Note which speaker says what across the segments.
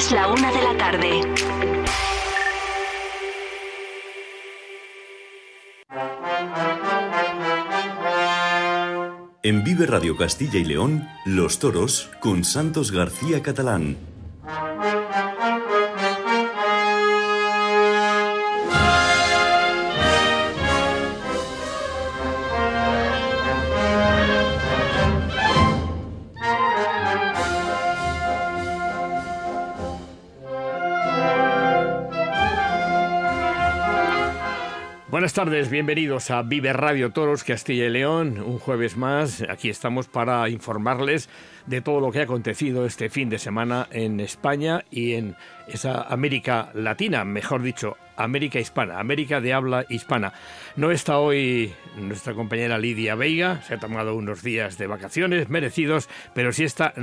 Speaker 1: Es la una de la tarde.
Speaker 2: En Vive Radio Castilla y León, Los Toros con Santos García Catalán.
Speaker 3: Buenas tardes, bienvenidos a Vive Radio Toros Castilla y León. Un jueves más, aquí estamos para informarles de todo lo que ha acontecido este fin de semana en España y en esa América Latina, mejor dicho, América Hispana, América de habla hispana. No está hoy nuestra compañera Lidia Veiga, se ha tomado unos días de vacaciones merecidos, pero sí está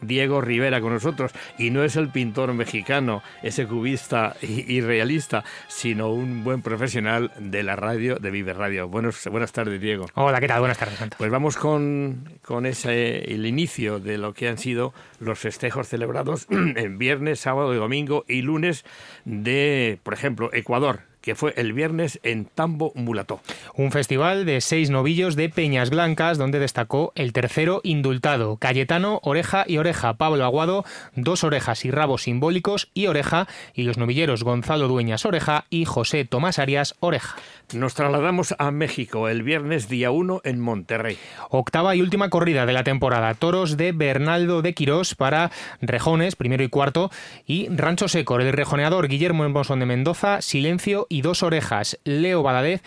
Speaker 3: Diego Rivera con nosotros y no es el pintor mexicano, ese cubista y, realista, sino un buen profesional de la radio, de Vive Radio. Buenos, buenas tardes, Diego.
Speaker 4: Hola, ¿qué tal? Buenas tardes, Santos.
Speaker 3: Pues vamos con, con ese, el inicio de lo que han sido los festejos celebrados en viernes, sábado y domingo y lunes de, por ejemplo, Ecuador, que fue el viernes en Tambo Mulató.
Speaker 4: Un festival de seis novillos de Peñas Blancas, donde destacó el tercero indultado, Cayetano, Oreja y Oreja, Pablo Aguado, dos orejas y rabos simbólicos y Oreja, y los novilleros Gonzalo Dueñas Oreja y José Tomás Arias Oreja.
Speaker 3: Nos trasladamos a México el viernes día 1 en Monterrey.
Speaker 4: Octava y última corrida de la temporada. Toros de Bernaldo de Quirós para Rejones, primero y cuarto, y Rancho Seco, el rejoneador Guillermo Embosón de Mendoza, Silencio y Dos Orejas, Leo Badadez,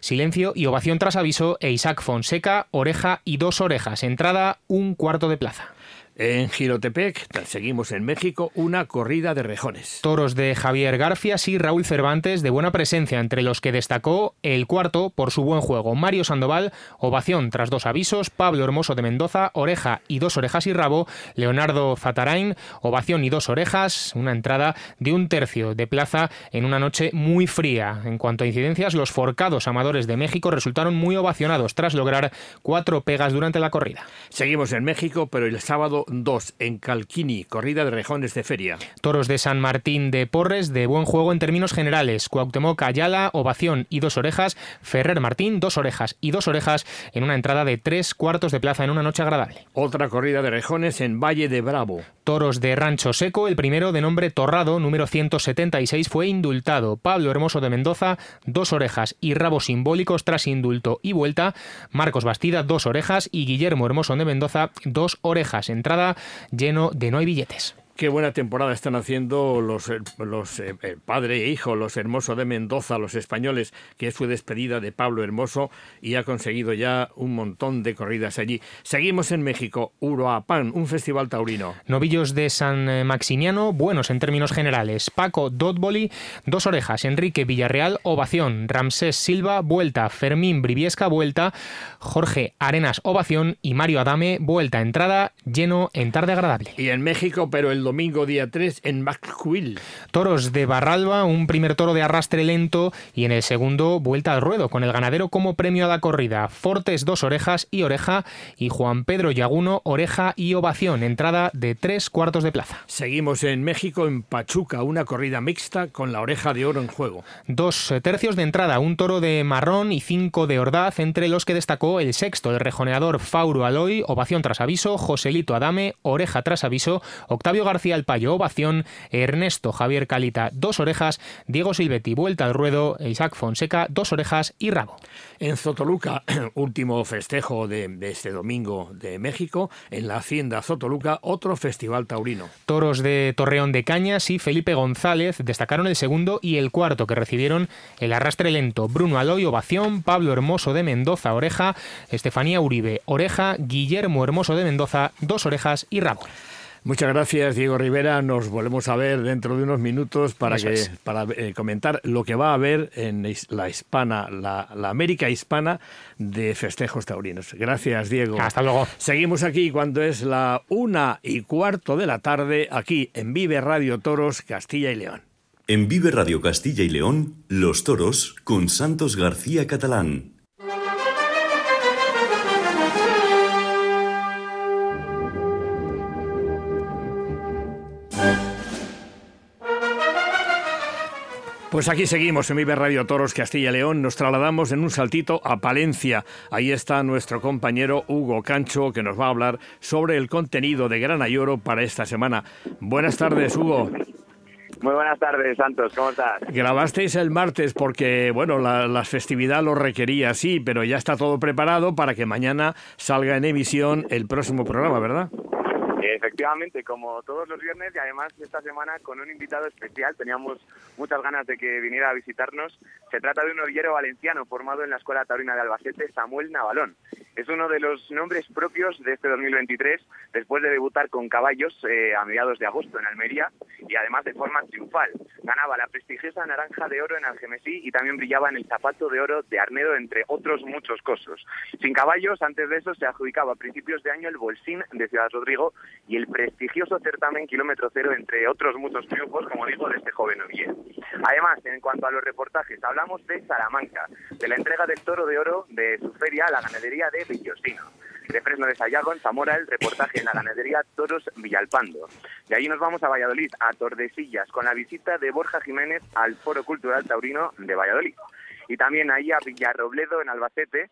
Speaker 4: Silencio y Ovación tras aviso, e Isaac Fonseca, Oreja y Dos Orejas. Entrada, un cuarto de plaza.
Speaker 3: En Girotepec, seguimos en México, una corrida de rejones.
Speaker 4: Toros de Javier Garfias y Raúl Cervantes de buena presencia, entre los que destacó el cuarto por su buen juego. Mario Sandoval, ovación tras dos avisos, Pablo Hermoso de Mendoza, oreja y dos orejas y rabo, Leonardo Zatarain, ovación y dos orejas, una entrada de un tercio de plaza en una noche muy fría. En cuanto a incidencias, los forcados amadores de México resultaron muy ovacionados tras lograr cuatro pegas durante la corrida.
Speaker 3: Seguimos en México, pero el sábado 2 en Calquini, corrida de rejones de feria.
Speaker 4: Toros de San Martín de Porres, de buen juego en términos generales. Cuauhtémoc Ayala, ovación y dos orejas. Ferrer Martín, dos orejas y dos orejas en una entrada de tres cuartos de plaza en una noche agradable.
Speaker 3: Otra corrida de rejones en Valle de Bravo.
Speaker 4: Toros de Rancho Seco, el primero de nombre Torrado, número 176, fue indultado. Pablo Hermoso de Mendoza, dos orejas y rabos simbólicos tras indulto y vuelta. Marcos Bastida, dos orejas y Guillermo Hermoso de Mendoza, dos orejas. Entrada lleno de no hay billetes.
Speaker 3: Qué buena temporada están haciendo los, eh, los eh, padre e hijo, los Hermoso de Mendoza, los españoles, que es su despedida de Pablo Hermoso y ha conseguido ya un montón de corridas allí. Seguimos en México, Uruapan, un festival taurino.
Speaker 4: Novillos de San eh, Maximiano, buenos en términos generales. Paco Dotboli, dos orejas. Enrique Villarreal, ovación. Ramsés Silva, vuelta. Fermín Briviesca, vuelta. Jorge Arenas, ovación. Y Mario Adame, vuelta. Entrada, lleno en tarde agradable.
Speaker 3: Y en México, pero el domingo día 3 en McQuill.
Speaker 4: Toros de Barralba, un primer toro de arrastre lento y en el segundo vuelta al ruedo, con el ganadero como premio a la corrida. Fortes dos orejas y oreja y Juan Pedro Yaguno oreja y ovación, entrada de tres cuartos de plaza.
Speaker 3: Seguimos en México, en Pachuca, una corrida mixta con la oreja de oro en juego.
Speaker 4: Dos tercios de entrada, un toro de marrón y cinco de ordaz, entre los que destacó el sexto, el rejoneador Fauro Aloy, ovación tras aviso, Joselito Adame, oreja tras aviso, Octavio García El Payo, ovación, Ernesto Javier Calita, dos orejas, Diego Silvetti, vuelta al ruedo, Isaac Fonseca, dos orejas y rabo.
Speaker 3: En Zotoluca, último festejo de, de este domingo de México, en la Hacienda Zotoluca, otro festival taurino.
Speaker 4: Toros de Torreón de Cañas y Felipe González destacaron el segundo y el cuarto que recibieron el arrastre lento. Bruno Aloy, ovación, Pablo Hermoso de Mendoza, oreja, Estefanía Uribe, oreja, Guillermo Hermoso de Mendoza, dos orejas y rabo.
Speaker 3: Muchas gracias, Diego Rivera. Nos volvemos a ver dentro de unos minutos para, que, para eh, comentar lo que va a haber en la hispana, la, la, América hispana de festejos taurinos. Gracias, Diego.
Speaker 4: Hasta luego.
Speaker 3: Seguimos aquí cuando es la una y cuarto de la tarde, aquí en Vive Radio Toros, Castilla y León.
Speaker 2: En Vive Radio Castilla y León, Los Toros con Santos García Catalán.
Speaker 3: Pues aquí seguimos en Vive Radio Toros Castilla y León. Nos trasladamos en un saltito a Palencia. Ahí está nuestro compañero Hugo Cancho que nos va a hablar sobre el contenido de Grana y Oro para esta semana. Buenas tardes, Hugo.
Speaker 1: Muy buenas tardes, Santos. ¿Cómo estás?
Speaker 3: Grabasteis el martes porque, bueno, la, festividad lo requería, sí, pero ya está todo preparado para que mañana salga en emisión el próximo programa, ¿verdad?
Speaker 1: Efectivamente, como todos los viernes y además esta semana con un invitado especial, teníamos muchas ganas de que viniera a visitarnos. Se trata de un novillero valenciano formado en la Escuela Taurina de Albacete, Samuel Navalón. Es uno de los nombres propios de este 2023, después de debutar con caballos eh, a mediados de agosto en Almería y además de forma triunfal. Ganaba la prestigiosa naranja de oro en Algemesí y también brillaba en el zapato de oro de Arnedo, entre otros muchos cosos. Sin caballos, antes de eso se adjudicaba a principios de año el Bolsín de Ciudad Rodrigo y el prestigioso certamen Kilómetro Cero, entre otros muchos triunfos, como digo, de este joven novillero. Además, en cuanto a los reportajes, hablamos de Salamanca, de la entrega del toro de oro de su feria a la ganadería de Villosino. De Fresno de Sayago, en Zamora, el reportaje en la ganadería Toros Villalpando. De ahí nos vamos a Valladolid, a Tordesillas, con la visita de Borja Jiménez al Foro Cultural Taurino de Valladolid. Y también ahí a Villarrobledo, en Albacete,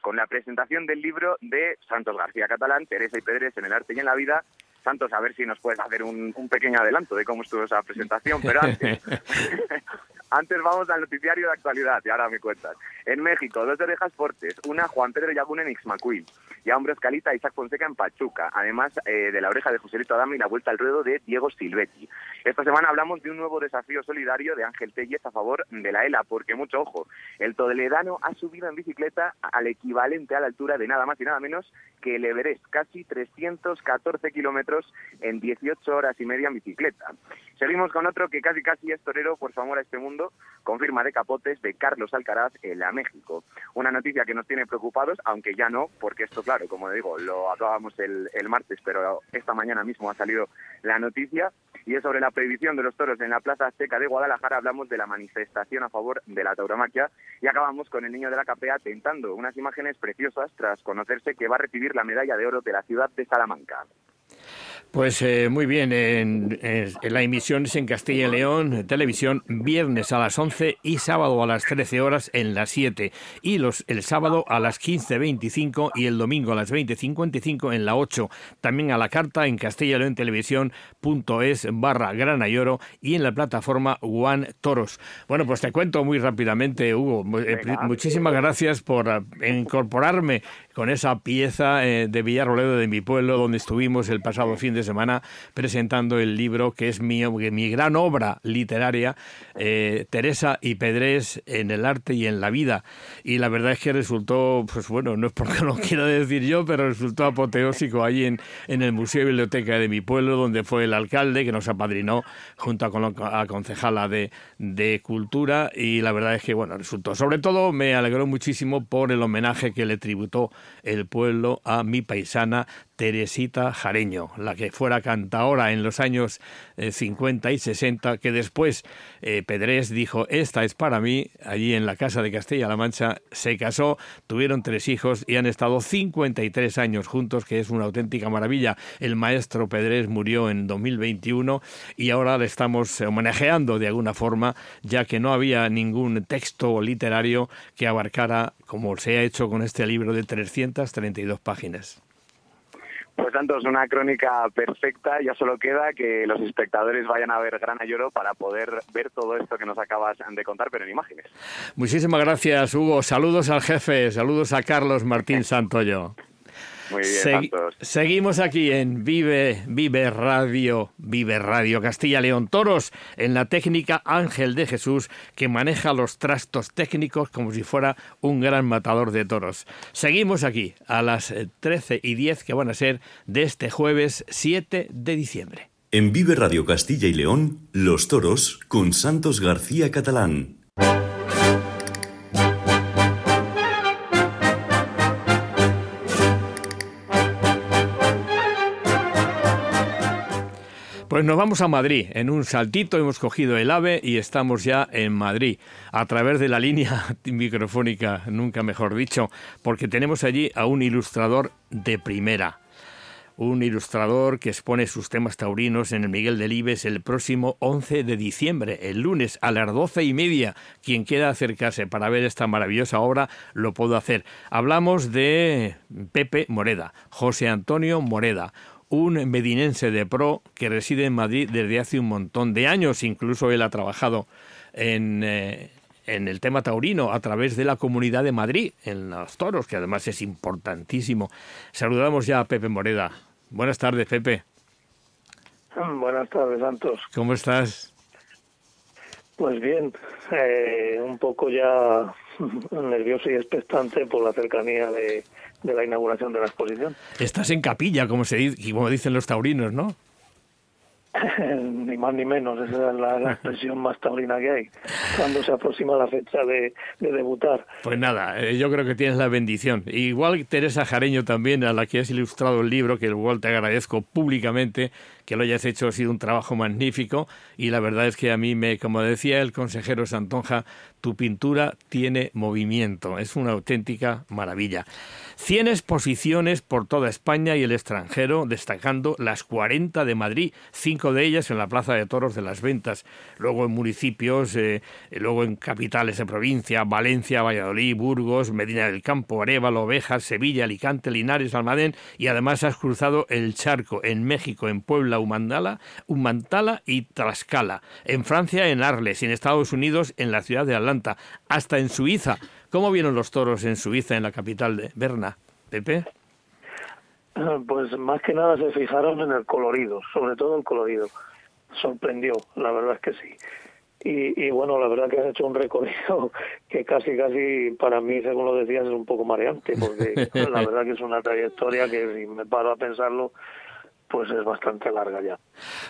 Speaker 1: con la presentación del libro de Santos García Catalán, Teresa y Pedres en el arte y en la vida, Santos, a ver si nos puedes hacer un, pequeño adelanto de cómo estuvo esa presentación, pero antes, antes vamos al noticiario de actualidad, y ahora me cuentas. En México, dos orejas fuertes, una Juan Pedro Yagún en Ixmaquil, y a Hombre Escalita Isaac Fonseca en Pachuca, además eh, de la oreja de Joselito Adame y la vuelta al ruedo de Diego Silvetti. Esta semana hablamos de un nuevo desafío solidario de Ángel Telles a favor de la ELA, porque mucho ojo, el toledano ha subido en bicicleta al equivalente a la altura de nada más y nada menos que el Everest, casi 314 kilómetros en 18 horas y media en bicicleta. Seguimos con otro que casi casi es torero por su amor a este mundo, con firma de capotes de Carlos Alcaraz en la México. Una noticia que nos tiene preocupados, aunque ya no, porque esto, claro, como digo, lo acabamos el, el martes, pero esta mañana mismo ha salido la noticia y es sobre la prohibición de los toros en la Plaza Azteca de Guadalajara. Hablamos de la manifestación a favor de la tauromaquia y acabamos con el niño de la capea tentando unas imágenes preciosas tras conocerse que va a recibir la medalla de oro de la ciudad de Salamanca.
Speaker 3: Pues eh, muy bien, en, la emisión es en Castilla y León, televisión, viernes a las 11 y sábado a las 13 horas en las 7. Y los, el sábado a las 15.25 y el domingo a las 20.55 en la 8. También a la carta en Castilla y León Televisión.es barra Grana y Oro y en la plataforma One Toros. Bueno, pues te cuento muy rápidamente, Hugo. Eh, muchísimas gracias por eh, incorporarme con esa pieza de Villarroledo de mi pueblo donde estuvimos el pasado fin de semana presentando el libro que es mi, mi gran obra literaria, eh, Teresa y Pedrés en el arte y en la vida. Y la verdad es que resultó, pues bueno, no es porque lo quiero decir yo, pero resultó apoteósico allí en, en el Museo y Biblioteca de mi pueblo, donde fue el alcalde que nos apadrinó junto a la concejala de, de Cultura. Y la verdad es que, bueno, resultó. Sobre todo me alegró muchísimo por el homenaje que le tributó el pueblo a mi paisana Teresita Jareño, la que fuera cantaora en los años 50 eh, y 60, que después eh, Pedrés dijo, esta es para mí, allí en la casa de Castilla-La Mancha, se casó, tuvieron tres hijos y han estado 53 años juntos, que es una auténtica maravilla. El maestro Pedrés murió en 2021 y ahora le estamos homenajeando de alguna forma, ya que no había ningún texto literario que abarcara, como se ha hecho con este libro de 332 páginas.
Speaker 1: Pues Santos, una crónica perfecta. Ya solo queda que los espectadores vayan a ver Gran Lloro para poder ver todo esto que nos acabas de contar, pero en imágenes.
Speaker 3: Muchísimas gracias, Hugo. Saludos al jefe, saludos a Carlos Martín Santoyo.
Speaker 1: Muy bien,
Speaker 3: seguimos aquí en Vive, Vive Radio, Vive Radio Castilla León Toros, en la técnica Ángel de Jesús, que maneja los trastos técnicos como si fuera un gran matador de toros. Seguimos aquí a las 13 y 10 que van a ser de este jueves 7 de diciembre.
Speaker 2: En Vive Radio Castilla y León, Los Toros con Santos García Catalán.
Speaker 3: Pues nos vamos a Madrid. En un saltito hemos cogido el AVE y estamos ya en Madrid, a través de la línea microfónica, nunca mejor dicho, porque tenemos allí a un ilustrador de primera. un ilustrador que expone sus temas taurinos en el Miguel Delibes el próximo 11 de diciembre, el lunes a las doce y media. Quien quiera acercarse para ver esta maravillosa obra lo puedo hacer. Hablamos de Pepe Moreda, José Antonio Moreda, un medinense de pro que reside en Madrid desde hace un montón de años. Incluso él ha trabajado en, eh, en el tema taurino a través de la Comunidad de Madrid, en los toros, que además es importantísimo. Saludamos ya a Pepe Moreda. Buenas tardes, Pepe.
Speaker 5: Buenas tardes, Santos.
Speaker 3: ¿Cómo estás?
Speaker 5: Pues bien, eh, un poco ya nervioso y expectante por la cercanía de, de, la inauguración de la exposición.
Speaker 3: Estás en capilla, como, se dice, como dicen los taurinos, ¿no?
Speaker 5: ni más ni menos, esa es la, expresión más taurina que hay, cuando se aproxima la fecha de, debutar.
Speaker 3: Pues nada, eh, yo creo que tienes la bendición. Igual Teresa Jareño también, a la que has ilustrado el libro, que igual te agradezco públicamente que lo hayas hecho, ha sido un trabajo magnífico y la verdad es que a mí me, como decía el consejero Santonja, tu pintura tiene movimiento, es una auténtica maravilla. 100 exposiciones por toda España y el extranjero, destacando las 40 de Madrid, cinco de ellas en la Plaza de Toros de las Ventas, luego en municipios, eh, luego en capitales de provincia, Valencia, Valladolid, Burgos, Medina del Campo, Arevalo, Ovejas, Sevilla, Alicante, Linares, Almadén y además has cruzado el charco en México, en Puebla, Humantala, Humantala y Tlaxcala, en Francia, en Arles y en Estados Unidos, en la ciudad de Atlanta, hasta en Suiza ¿Cómo vieron los toros en Suiza, en la capital de Berna? Pepe.
Speaker 5: Ah, pues más que nada se fijaron en el colorido, sobre todo el colorido. Sorprendió, la verdad es que sí. Y, y, bueno, la verdad que has hecho un recorrido que casi, casi para mí, según lo decías, es un poco mareante, porque la verdad que es una trayectoria que si me paro a pensarlo, pues es bastante larga ya.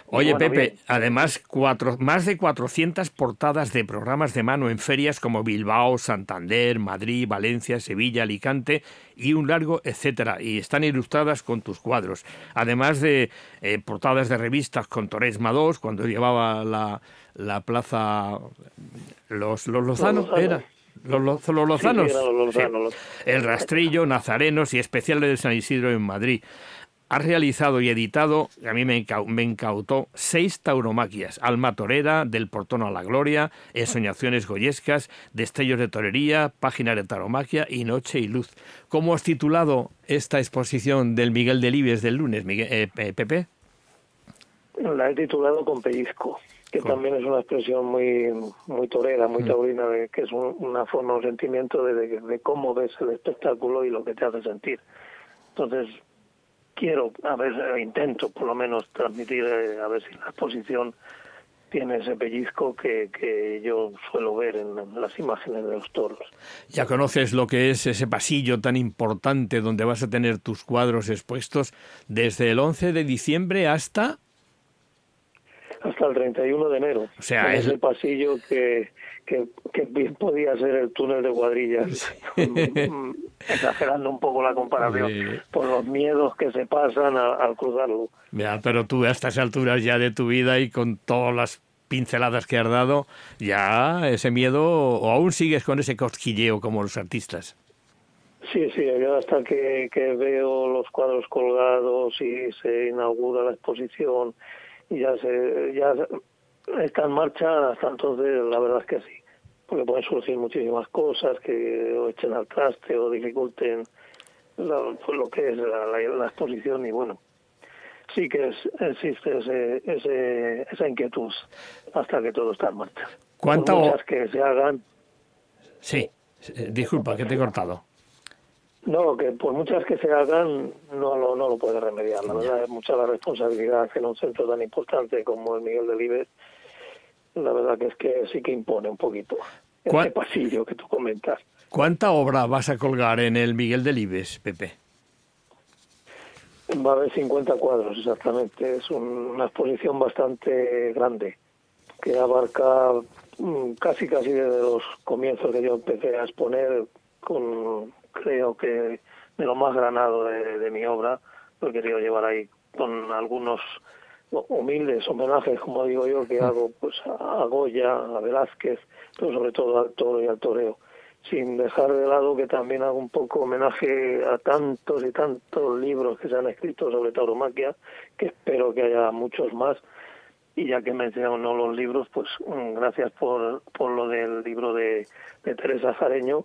Speaker 3: Oye, Pepe, además, cuatro, más de 400 portadas de programas de mano en ferias como Bilbao, Santander, Madrid, Valencia, Sevilla, Alicante y un largo etcétera. Y están ilustradas con tus cuadros. Además de eh, portadas de revistas con Toresma II, cuando llevaba la, la plaza Los, los Lozanos, ¿era? Los, los, Lozanos. El Rastrillo, Nazarenos y especiales de San Isidro en Madrid ha realizado y editado, a mí me, incautó, seis tauromaquias, Alma Torera, Del Portón a la Gloria, Ensoñaciones Goyescas, Destellos de Torería, Páginas de Tauromaquia y Noche y Luz. ¿Cómo has titulado esta exposición del Miguel Delibes del lunes, Miguel, eh, Pepe?
Speaker 5: La he titulado Con Pellizco, que también es una expresión muy muy torera, muy mm. taurina, de, que es una forma, un sentimiento de, de cómo ves el espectáculo y lo que te hace sentir. Entonces, quiero, a ver, intento por lo menos transmitir, eh, a ver si la exposición tiene ese pellizco que, que yo suelo ver en las imágenes de los toros.
Speaker 3: Ya conoces lo que es ese pasillo tan importante donde vas a tener tus cuadros expuestos desde el 11 de diciembre hasta...
Speaker 5: Hasta el 31 de enero.
Speaker 3: O sea,
Speaker 5: es el pasillo que, que, bien podía ser el túnel de cuadrillas, exagerando un poco la comparación, por los miedos que se pasan al cruzarlo.
Speaker 3: Ya, pero tú a estas alturas ya de tu vida y con todas las pinceladas que has dado, ya ese miedo, o aún sigues con ese cosquilleo como los artistas.
Speaker 5: Sí, sí, yo hasta que, que veo los cuadros colgados y se inaugura la exposición y ya se, ya está en marcha, hasta entonces la verdad es que sí, porque pueden surgir muchísimas cosas que o echen al traste o dificulten pues, lo que es la, exposición y bueno, sí que es, existe ese, ese, esa inquietud hasta que todo está en marcha.
Speaker 3: ¿Cuántas
Speaker 5: que se hagan?
Speaker 3: Sí, eh, disculpa que te he cortado.
Speaker 5: No, que por muchas que se hagan no lo, no lo puede remediar. La verdad es mucha la responsabilidad en un centro tan importante como el Miguel de Libes. La verdad que es que sí que impone un poquito este pasillo que tú comentas.
Speaker 3: ¿Cuánta obra vas a colgar en el Miguel de Libes, Pepe?
Speaker 5: Va a haber 50 cuadros exactamente. Es una exposición bastante grande que abarca mm, casi casi desde los comienzos que yo empecé a exponer con creo que de lo más granado de, mi obra, lo he querido llevar ahí con algunos humildes homenajes, como digo yo, que hago pues a Goya, a Velázquez, pero sobre todo al toro y al toreo. sin dejar de lado que también hago un poco homenaje a tantos y tantos libros que se han escrito sobre tauromaquia, que espero que haya muchos más. Y ya que menciono los libros, pues mm, gracias por, por lo del libro de, de Teresa Jareño,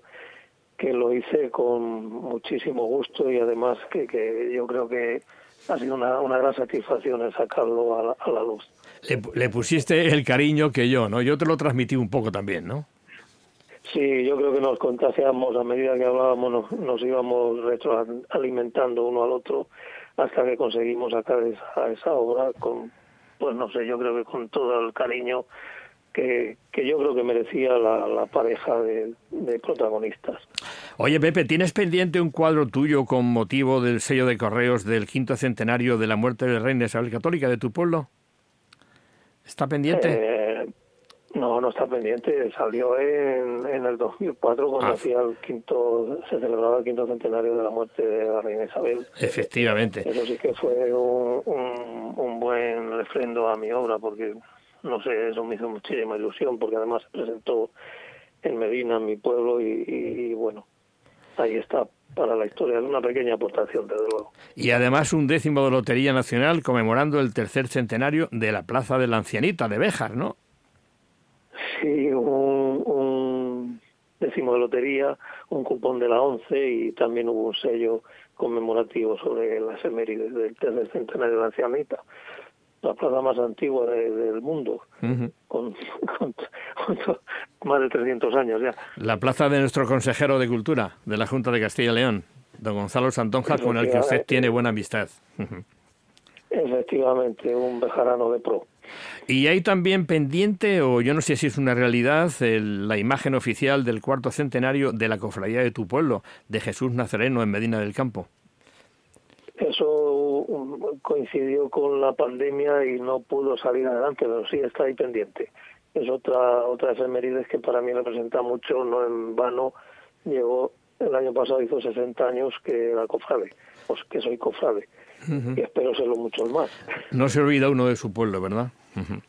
Speaker 5: que lo hice con muchísimo gusto y además que, que yo creo que ha sido una, una gran satisfacción el sacarlo a la, a la luz.
Speaker 3: Le, le, pusiste el cariño que yo, ¿no? Yo te lo transmití un poco también, ¿no?
Speaker 5: Sí, yo creo que nos contagiamos a medida que hablábamos, nos, nos íbamos retroalimentando uno al otro hasta que conseguimos sacar esa, esa obra con, pues no sé, yo creo que con todo el cariño que, que yo creo que merecía la, la pareja de, de, protagonistas.
Speaker 3: Oye, Pepe, ¿tienes pendiente un cuadro tuyo con motivo del sello de correos del quinto centenario de la muerte del rey de Isabel Católica de tu pueblo? ¿Está pendiente?
Speaker 5: Eh, no, no está pendiente. Salió en, en el 2004 cuando
Speaker 3: Ah.
Speaker 5: hacía el quinto, se celebraba el quinto centenario de la muerte de la reina Isabel.
Speaker 3: Efectivamente.
Speaker 5: Eso sí que fue un, un, un buen refrendo a mi obra porque, no sé, eso me hizo muchísima ilusión porque además se presentó en Medina, en mi pueblo, y, y, y bueno, ahí está para la historia. Es una pequeña aportación, desde luego.
Speaker 3: Y además un décimo de Lotería Nacional conmemorando el tercer centenario de la Plaza de la Ancianita de Béjar, ¿no?
Speaker 5: Sí, un, un décimo de lotería, un cupón de la ONCE y también hubo un sello conmemorativo sobre las efemérides del tercer centenario de la ancianita, la plaza más antigua de, del mundo,
Speaker 3: Uh -huh.
Speaker 5: con, con, con, más de 300 años ya.
Speaker 3: La plaza de nuestro consejero de Cultura de la Junta de Castilla y León, don Gonzalo Santonja, con el que usted tiene buena amistad. Uh -huh.
Speaker 5: Efectivamente, un bejarano de pro.
Speaker 3: Y hay también pendiente, o yo no sé si es una realidad, el, la imagen oficial del cuarto centenario de la cofradía de tu pueblo, de Jesús Nazareno en Medina del Campo.
Speaker 5: Eso coincidió con la pandemia y no pudo salir adelante, pero sí está ahí pendiente. Es otra otra efemérides que para mí representa mucho, no en vano. Llegó el año pasado, hizo 60 años que era cofrade, pues que soy cofrade. Uh -huh. y espero serlo muchos más.
Speaker 3: No se olvida uno de su pueblo, ¿verdad? Uh -huh.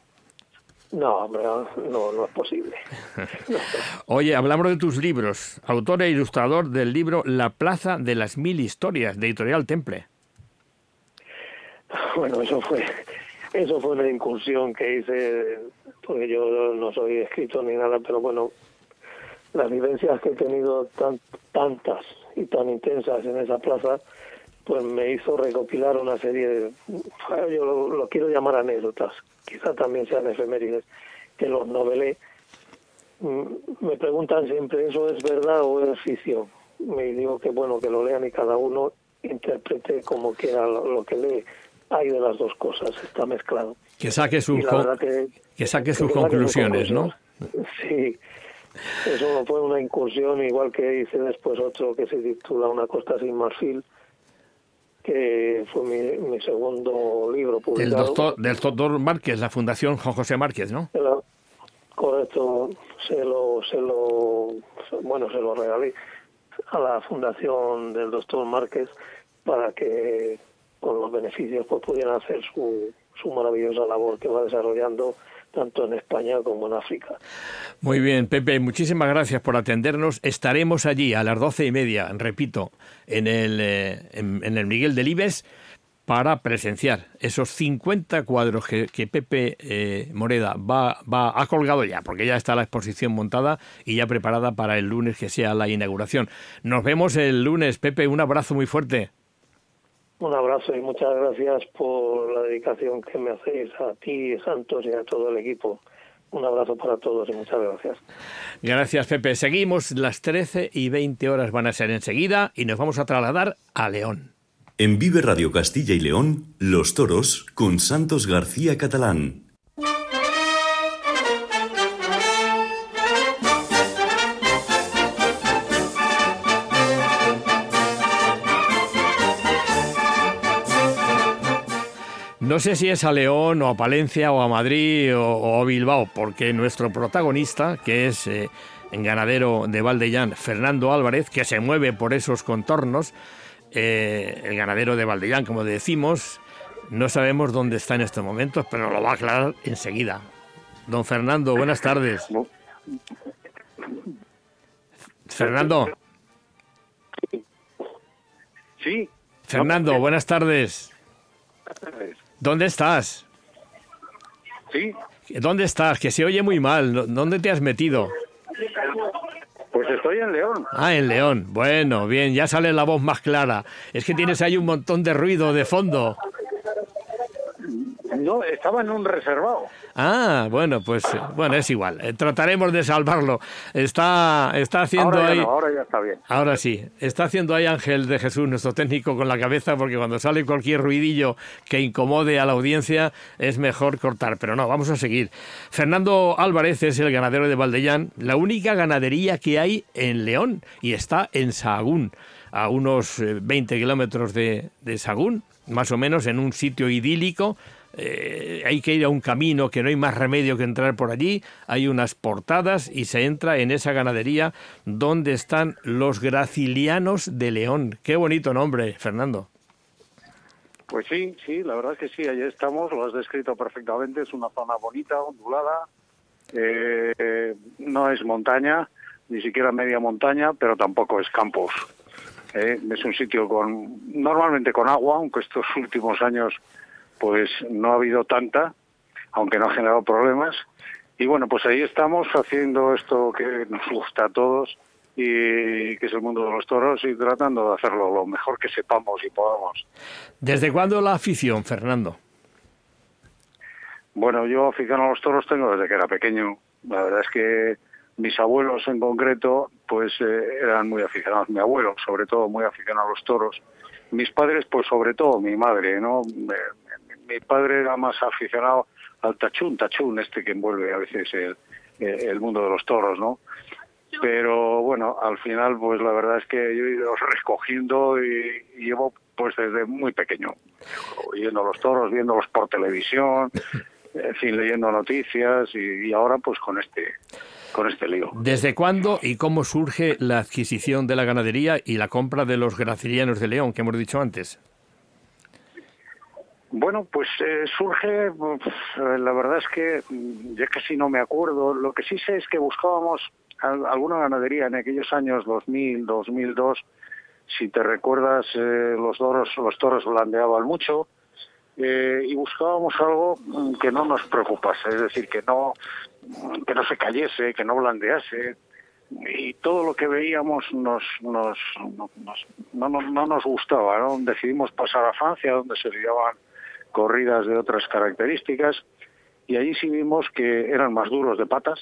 Speaker 5: No, hombre, no, no es posible.
Speaker 3: Oye, hablamos de tus libros. Autor e ilustrador del libro La Plaza de las Mil Historias, de Editorial Temple.
Speaker 5: Bueno, eso fue, eso fue una incursión que hice, porque yo no soy escritor ni nada, pero bueno, las vivencias que he tenido tan, tantas y tan intensas en esa plaza, pues me hizo recopilar una serie de, yo lo, quiero llamar anécdotas, quizá también sean efemérides, que los novelé. Me preguntan siempre, ¿eso es verdad o es ficción? Me digo que bueno, que lo lean y cada uno interprete como quiera lo, lo que lee. Hay de las dos cosas, está mezclado.
Speaker 3: Que saque, su que, que, saque sus que conclusiones, ¿no?
Speaker 5: Sí, eso fue una incursión, igual que hice después otro que se titula Una costa sin marfil, que fue mi, mi segundo libro publicado.
Speaker 3: Del doctor, del doctor Márquez, la Fundación Juan José Márquez, ¿no?
Speaker 5: La, correcto, se lo, se lo, bueno, se lo regalé a la Fundación del doctor Márquez para que con los beneficios pues pudieran hacer su, su maravillosa labor que va desarrollando tanto en España como en África.
Speaker 3: Muy bien, Pepe, muchísimas gracias por atendernos. Estaremos allí a las doce y media, repito, en el, eh, en, el Miguel Delibes para presenciar esos 50 cuadros que, que Pepe eh, Moreda va, va, ha colgado ya, porque ya está la exposición montada y ya preparada para el lunes que sea la inauguración. Nos vemos el lunes, Pepe, un abrazo muy fuerte.
Speaker 5: Un abrazo y muchas gracias por la dedicación que me hacéis a ti, Santos, y a todo el equipo. Un abrazo para todos y muchas gracias.
Speaker 3: Gracias, Pepe. Seguimos, las 13 y 20 horas van a ser enseguida y nos vamos a trasladar a León.
Speaker 2: En Vive Radio Castilla y León, Los Toros con Santos García Catalán.
Speaker 3: No sé si es a León o a Palencia o a Madrid o, o a Bilbao, porque nuestro protagonista, que es eh, en ganadero de Valdellán, Fernando Álvarez, que se mueve por esos contornos, eh, el ganadero de Valdellán, como decimos, no sabemos dónde está en estos momentos, pero lo va a aclarar enseguida. Don Fernando, buenas tardes. Fernando.
Speaker 6: Sí.
Speaker 3: Fernando, buenas tardes. ¿Dónde estás?
Speaker 6: Sí.
Speaker 3: ¿Dónde estás? Que se oye muy mal. ¿Dónde te has metido?
Speaker 6: Pues estoy en León.
Speaker 3: Ah, en León. Bueno, bien, ya sale la voz más clara. Es que tienes ahí un montón de ruido de fondo.
Speaker 6: No, estaba en un reservado.
Speaker 3: Ah, bueno, pues bueno, es igual. Eh, trataremos de salvarlo. Está, está haciendo
Speaker 6: ahora
Speaker 3: ahí.
Speaker 6: ahora ya está bien.
Speaker 3: Ahora sí. Está haciendo ahí Ángel de Jesús, nuestro técnico, con la cabeza, porque cuando sale cualquier ruidillo que incomode a la audiencia, es mejor cortar. Pero no, vamos a seguir. Fernando Álvarez es el ganadero de Valdellán, la única ganadería que hay en León, y está en Sahagún, a unos 20 eh, kilómetros de, de Sahagún, más o menos en un sitio idílico eh, hay que ir a un camino que no hay más remedio que entrar por allí, hay unas portadas y se entra en esa ganadería donde están los Gracilianos de León. Qué bonito nombre, Fernando.
Speaker 6: Pues sí, sí, la verdad es que sí, allí estamos, lo has descrito perfectamente, es una zona bonita, ondulada, eh, no es montaña, ni siquiera media montaña, pero tampoco es campos. Eh, es un sitio con normalmente con agua, aunque estos últimos años pues no ha habido tanta, aunque no ha generado problemas. Y bueno, pues ahí estamos haciendo esto que nos gusta a todos y que es el mundo de los toros y tratando de hacerlo lo mejor que sepamos y podamos.
Speaker 3: ¿Desde cuándo la afición, Fernando?
Speaker 6: Bueno, yo afición a los toros tengo desde que era pequeño. La verdad es que mis abuelos en concreto pues eh, eran muy aficionados. Mi abuelo, sobre todo, muy aficionado a los toros. Mis padres, pues sobre todo mi madre, ¿no? Mi padre era más aficionado al tachún, tachún, este que envuelve a veces el, el mundo de los toros, ¿no? Pero bueno, al final, pues la verdad es que yo he ido recogiendo y, llevo pues desde muy pequeño, oyendo los toros, viéndolos por televisión, en fin, leyendo noticias y, y ahora pues con este con este lío.
Speaker 3: ¿Desde cuándo y cómo surge la adquisición de la ganadería y la compra de los gracilianos de León que hemos dicho antes?
Speaker 6: Bueno, pues eh, surge, la verdad es que mm, ya casi no me acuerdo. Lo que sí sé es que buscábamos alguna ganadería en aquellos años 2000, 2002. Si te recuerdas, eh, los toros, los toros blandeaban mucho eh, y buscábamos algo mm, que no nos preocupase, es decir, que no que no se cayese, que no blandease. Y todo lo que veíamos nos, nos, no, no, nos gustaba. ¿no? Decidimos pasar a Francia, donde se llevaban corridas de otras características, y allí sí vimos que eran más duros de patas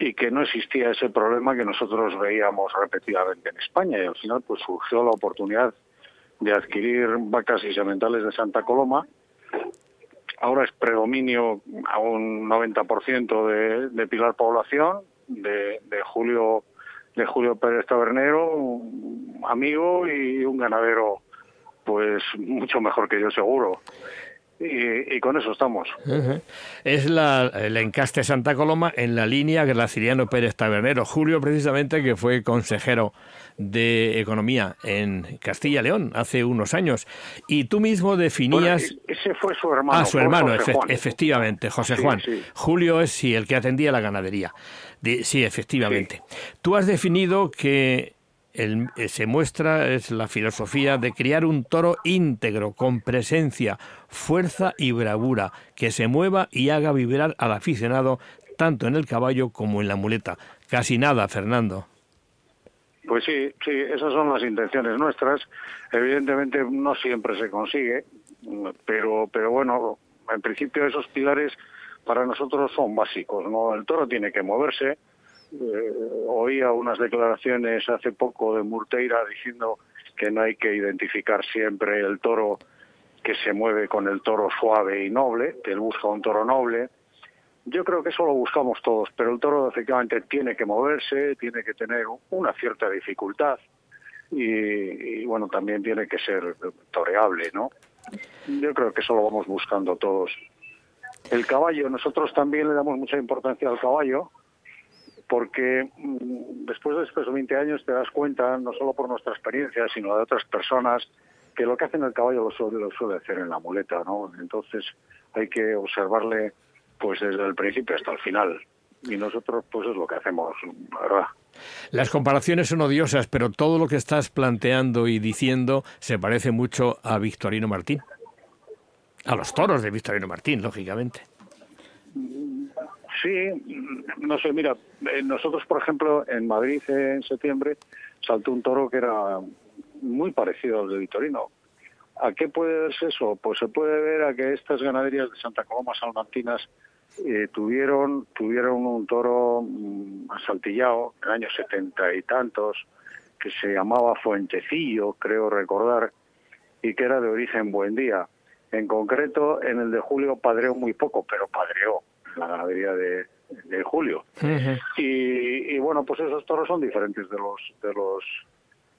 Speaker 6: y que no existía ese problema que nosotros veíamos repetidamente en España. Y al final pues surgió la oportunidad de adquirir vacas y sementales de Santa Coloma. Ahora es predominio a un 90% de, de Pilar Población, de, Julio de Julio Pérez Tabernero, un amigo y un ganadero pues mucho mejor que yo seguro. Y, con eso estamos.
Speaker 3: Es la, el encaste Santa Coloma en la línea Graciliano Pérez Tabernero. Julio, precisamente, que fue consejero de Economía en Castilla León hace unos años. Y tú mismo definías.
Speaker 6: ese fue su hermano.
Speaker 3: Ah, su hermano, efectivamente, José Juan. Julio es sí, el que atendía la ganadería. sí, efectivamente. Tú has definido que el, eh, se muestra es la filosofía de criar un toro íntegro, con presencia, fuerza y bravura, que se mueva y haga vibrar al aficionado tanto en el caballo como en la muleta. Casi nada, Fernando.
Speaker 6: Pues sí, sí, esas son las intenciones nuestras. Evidentemente no siempre se consigue, pero, pero bueno, en principio esos pilares para nosotros son básicos. ¿no? El toro tiene que moverse, eh, oía unas declaraciones hace poco de Murteira diciendo que no hay que identificar siempre el toro que se mueve con el toro suave y noble, que él busca un toro noble. Yo creo que eso lo buscamos todos, pero el toro efectivamente tiene que moverse, tiene que tener una cierta dificultad y, bueno, también tiene que ser toreable, ¿no? Yo creo que eso lo vamos buscando todos. El caballo, nosotros también le damos mucha importancia al caballo, porque mm, después de estos 20 años te das cuenta, no solo por nuestra experiencia, sino de otras personas, que lo que hacen el caballo lo suele, lo suele hacer en la muleta, ¿no? Entonces hay que observarle pues desde el principio hasta el final. Y nosotros pues es lo que hacemos, ¿verdad?
Speaker 3: Las comparaciones son odiosas, pero todo lo que estás planteando y diciendo se parece mucho a Victorino Martín. A los toros de Victorino Martín, lógicamente.
Speaker 6: Sí, no sé, mira, eh, nosotros, por ejemplo, en Madrid en septiembre saltó un toro que era muy parecido al de Victorino. ¿A qué puede verse eso? Pues se puede ver a que estas ganaderías de Santa Coloma Salmantinas eh, tuvieron tuvieron un toro mm, asaltillado en el año setenta y tantos que se llamaba Fuentecillo, creo recordar, y que era de origen Buendía. En concreto, en el de Julio padreó muy poco, pero padreó la ganadería de, Julio. y, bueno, pues esos toros son diferentes de los de los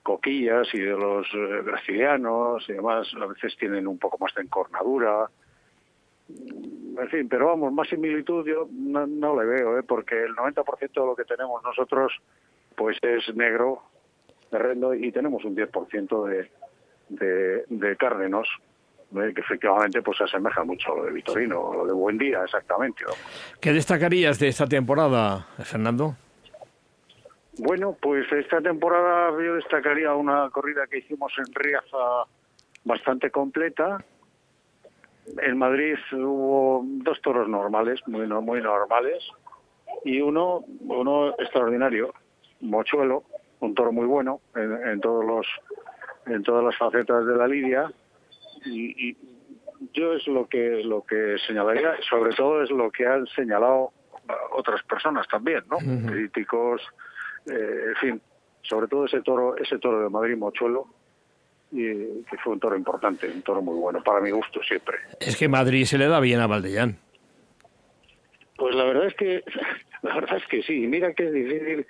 Speaker 6: coquillas y de los eh, brasilianos y demás. A veces tienen un poco más de encornadura. En fin, pero vamos, más similitud yo no, le veo, ¿eh? porque el 90% de lo que tenemos nosotros pues es negro, terreno, y tenemos un 10% de, de, de cárdenos que efectivamente pues se asemeja mucho a lo de Vitorino, o lo de Buendía, exactamente.
Speaker 3: ¿Qué destacarías de esta temporada, Fernando?
Speaker 6: Bueno, pues esta temporada yo destacaría una corrida que hicimos en Riaza bastante completa. En Madrid hubo dos toros normales, muy, muy normales, y uno, uno extraordinario, Mochuelo, un toro muy bueno en, en todos los en todas las facetas de la lidia y, yo es lo que lo que señalaría, sobre todo es lo que han señalado otras personas también, ¿no? Críticos, eh, en fin, sobre todo ese toro, ese toro de Madrid Mochuelo, y que fue un toro importante, un toro muy bueno, para mi gusto siempre.
Speaker 3: Es que Madrid se le da bien a Valdellán.
Speaker 6: Pues la verdad es que la verdad es que sí, mira que es difícil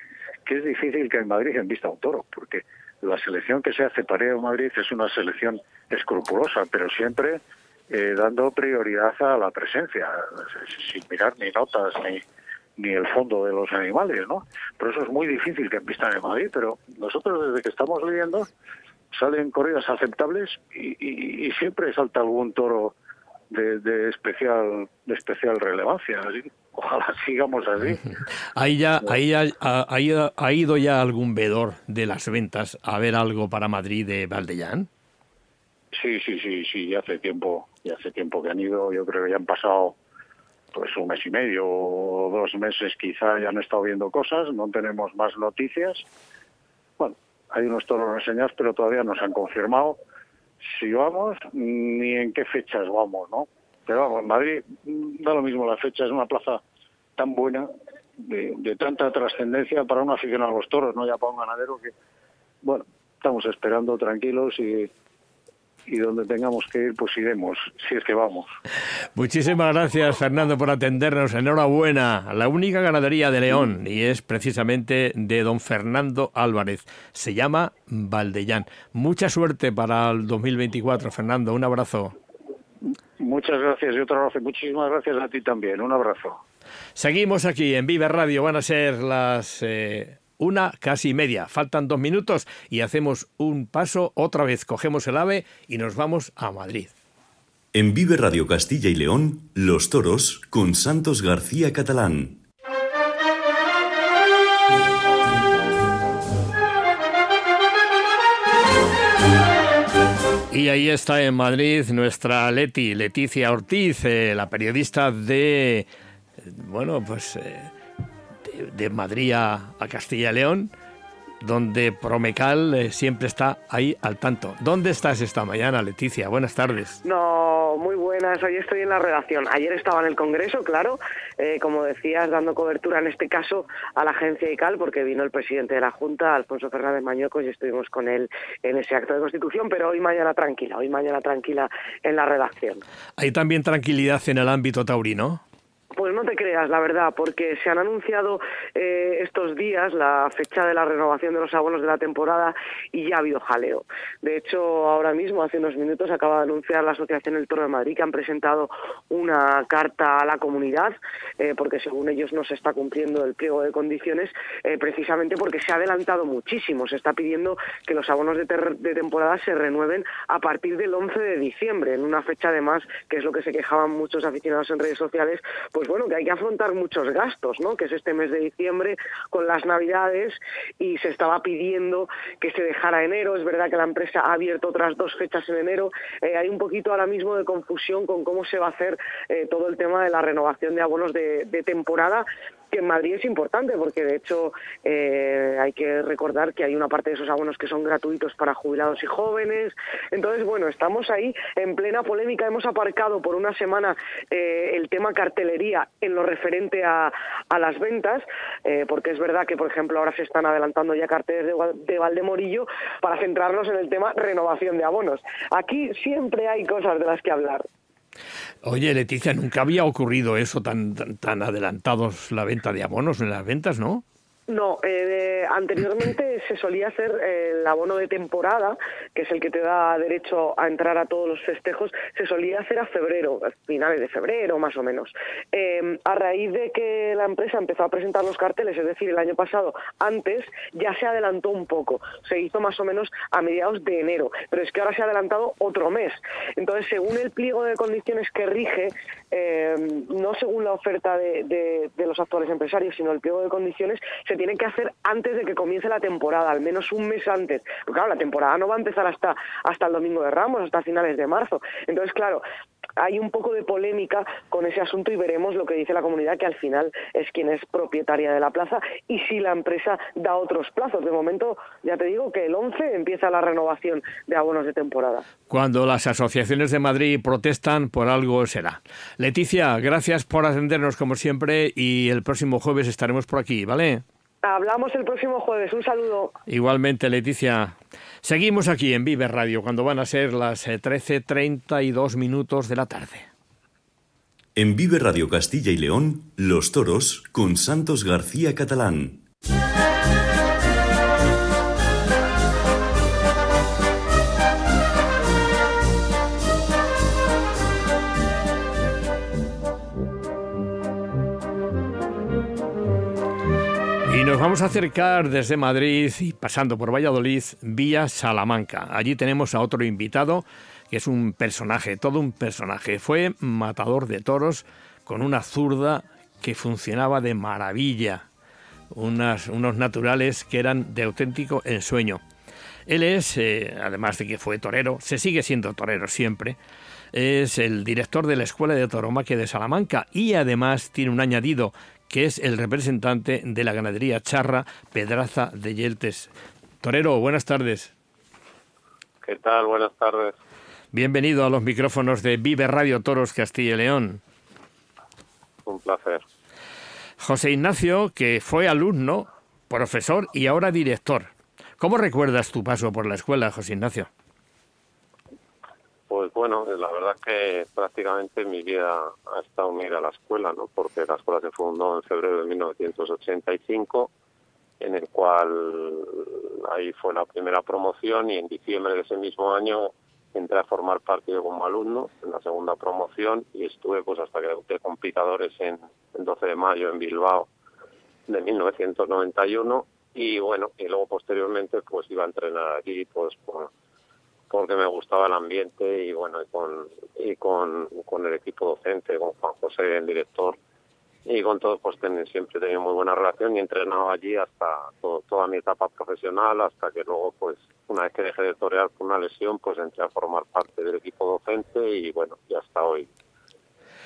Speaker 6: que es difícil que en Madrid se vista un toro, porque la selección que se hace para Madrid es una selección escrupulosa, pero siempre eh, dando prioridad a la presencia, sin mirar ni notas ni, ni el fondo de los animales, ¿no? Por eso es muy difícil que empistan en Madrid, pero nosotros desde que estamos leyendo salen corridas aceptables y, siempre salta algún toro de, especial de especial relevancia. Ojalá sigamos así.
Speaker 3: ¿Ahí ya, ahí ha, ha, ido ya algún vedor de las ventas a ver algo para Madrid de Valdellán?
Speaker 6: Sí, sí, sí, sí, ya hace tiempo, ya hace tiempo que han ido, yo creo que ya han pasado pues un mes y medio o dos meses quizá ya han estado viendo cosas, no tenemos más noticias. Bueno, hay unos toros reseñados, pero todavía no se han confirmado si vamos ni en qué fechas vamos, ¿no? Pero vamos, Madrid da lo mismo la fecha, es una plaza tan buena, de, de tanta trascendencia para un aficionado a los toros, no ya para un ganadero que, bueno, estamos esperando tranquilos y y donde tengamos que ir, pues iremos, si es que vamos.
Speaker 3: Muchísimas gracias, Fernando, por atendernos. Enhorabuena. La única ganadería de León, y es precisamente de don Fernando Álvarez. Se llama Valdellán. Mucha suerte para el 2024, Fernando. Un abrazo.
Speaker 6: Muchas gracias y otro abrazo. Muchísimas gracias a ti también. Un abrazo.
Speaker 3: Seguimos aquí en Vive Radio. Van a ser las... Eh, una casi media. Faltan dos minutos y hacemos un paso. Otra vez cogemos el ave y nos vamos a Madrid.
Speaker 2: En Vive Radio Castilla y León, Los Toros con Santos García Catalán.
Speaker 3: Y ahí está en Madrid nuestra Leti, Leticia Ortiz, eh, la periodista de, bueno, pues eh, de Madrid a, Castilla y León, donde Promecal eh, siempre está ahí al tanto. ¿Dónde estás esta mañana, Leticia? Buenas tardes.
Speaker 7: No, muy buenas. Hoy estoy en la redacción. Ayer estaba en el Congreso, claro, eh, como decías, dando cobertura en este caso a la agencia ICAL, porque vino el presidente de la Junta, Alfonso Fernández Mañocos, y estuvimos con él en ese acto de constitución, pero hoy mañana tranquila, hoy mañana tranquila en la redacción.
Speaker 3: ¿Hay también tranquilidad en el ámbito taurino?
Speaker 7: Pues no te creas, la verdad, porque se han anunciado eh, estos días la fecha de la renovación de los abonos de la temporada y ya ha habido jaleo. De hecho, ahora mismo, hace unos minutos, acaba de anunciar la Asociación El Toro de Madrid que han presentado una carta a la comunidad, eh, porque según ellos no se está cumpliendo el pliego de condiciones, eh, precisamente porque se ha adelantado muchísimo. Se está pidiendo que los abonos de, de temporada se renueven a partir del 11 de diciembre, en una fecha además, que es lo que se quejaban muchos aficionados en redes sociales, pues bueno, porque hay que afrontar muchos gastos, ¿no? Que es este mes de diciembre con las Navidades y se estaba pidiendo que se dejara enero. Es verdad que la empresa ha abierto otras dos fechas en enero. Eh, hay un poquito ahora mismo de confusión con cómo se va a hacer eh, todo el tema de la renovación de abonos de temporada que en Madrid es importante porque de hecho eh, hay que recordar que hay una parte de esos abonos que son gratuitos para jubilados y jóvenes. Entonces, bueno, estamos ahí en plena polémica. Hemos aparcado por una semana eh, el tema cartelería en lo referente a, las ventas, eh, porque es verdad que, por ejemplo, ahora se están adelantando ya carteles de, de Valdemorillo para centrarnos en el tema renovación de abonos. Aquí siempre hay cosas de las que hablar.
Speaker 3: Oye, Leticia, nunca había ocurrido eso tan, tan, tan adelantados la venta de abonos en las ventas, ¿no?
Speaker 7: No, eh, anteriormente se solía hacer eh, el abono de temporada, que es el que te da derecho a entrar a todos los festejos, se solía hacer a febrero, a finales de febrero más o menos. Eh, a raíz de que la empresa empezó a presentar los carteles, es decir, el año pasado, antes ya se adelantó un poco, se hizo más o menos a mediados de enero, pero es que ahora se ha adelantado otro mes. Entonces, según el pliego de condiciones que rige, no según la oferta de, de, de, los actuales empresarios, sino el pliego de condiciones, se tiene que hacer antes de que comience la temporada, al menos un mes antes. Porque claro, la temporada no va a empezar hasta, hasta el domingo de Ramos, hasta finales de marzo. Entonces, claro, hay un poco de polémica con ese asunto y veremos lo que dice la comunidad, que al final es quien es propietaria de la plaza y si la empresa da otros plazos. De momento, ya te digo que el 11 empieza la renovación de abonos de temporada.
Speaker 3: Cuando las asociaciones de Madrid protestan, por algo será. Leticia, gracias por atendernos como siempre y el próximo jueves estaremos por aquí, ¿vale?
Speaker 7: Hablamos el próximo jueves. Un saludo.
Speaker 3: Igualmente, Leticia. Seguimos aquí en Vive Radio cuando van a ser las 13.32 minutos de la tarde.
Speaker 2: En Vive Radio Castilla y León, Los Toros con Santos García Catalán.
Speaker 3: Y nos vamos a acercar desde Madrid y pasando por Valladolid vía Salamanca. Allí tenemos a otro invitado que es un personaje, todo un personaje. Fue matador de toros con una zurda que funcionaba de maravilla. Unos naturales que eran de auténtico ensueño. Él es, eh, además de que fue torero, se sigue siendo torero siempre, es el director de la Escuela de Toromaquia de Salamanca y además tiene un añadido que es el representante de la ganadería charra Pedraza de Yeltes. Torero, buenas tardes.
Speaker 8: ¿Qué tal? Buenas tardes.
Speaker 3: Bienvenido a los micrófonos de Vive Radio Toros Castilla y León.
Speaker 8: Un placer.
Speaker 3: José Ignacio, que fue alumno, profesor y ahora director. ¿Cómo recuerdas tu paso por la escuela, José Ignacio?
Speaker 8: Pues bueno, la verdad es que prácticamente mi vida ha estado unida a la escuela, ¿no? Porque la escuela se fundó en febrero de 1985, en el cual ahí fue la primera promoción y en diciembre de ese mismo año entré a formar parte como alumno en la segunda promoción y estuve pues hasta que debuté con picadores en el 12 de mayo en Bilbao de 1991 y bueno, y luego posteriormente pues iba a entrenar allí pues por porque me gustaba el ambiente y bueno y con y con, con el equipo docente con Juan José el director y con todos pues ten, siempre he tenido muy buena relación y he entrenado allí hasta todo, toda mi etapa profesional hasta que luego pues una vez que dejé de torear por una lesión pues entré a formar parte del equipo docente y bueno y hasta hoy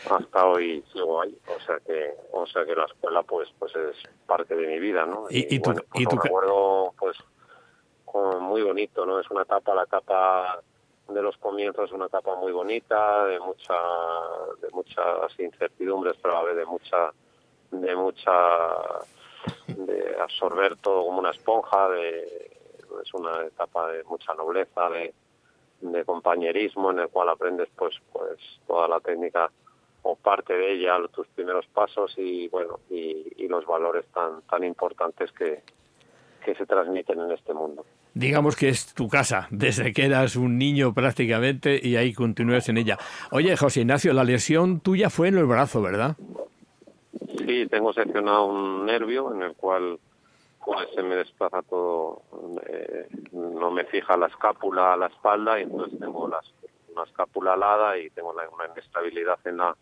Speaker 8: hasta hoy sigo ahí. O sea que o sea que la escuela pues pues es parte de mi vida no
Speaker 3: y, y, y
Speaker 8: bueno,
Speaker 3: tu, y tu...
Speaker 8: recuerdo pues muy bonito, ¿no? Es una etapa, la etapa de los comienzos, una etapa muy bonita, de mucha, de muchas incertidumbres, pero a la de mucha, de mucha, de absorber todo como una esponja, de, es una etapa de mucha nobleza, de, de compañerismo, en el cual aprendes, pues, pues toda la técnica o parte de ella, tus primeros pasos y bueno, y, y los valores tan, tan importantes que, que se transmiten en este mundo.
Speaker 3: Digamos que es tu casa, desde que eras un niño prácticamente y ahí continúas en ella. Oye, José Ignacio, la lesión tuya fue en el brazo, ¿verdad?
Speaker 8: Sí, tengo seccionado un nervio en el cual pues se me desplaza todo, eh, no me fija la escápula a la espalda y entonces tengo las, una escápula alada y tengo la, una inestabilidad en la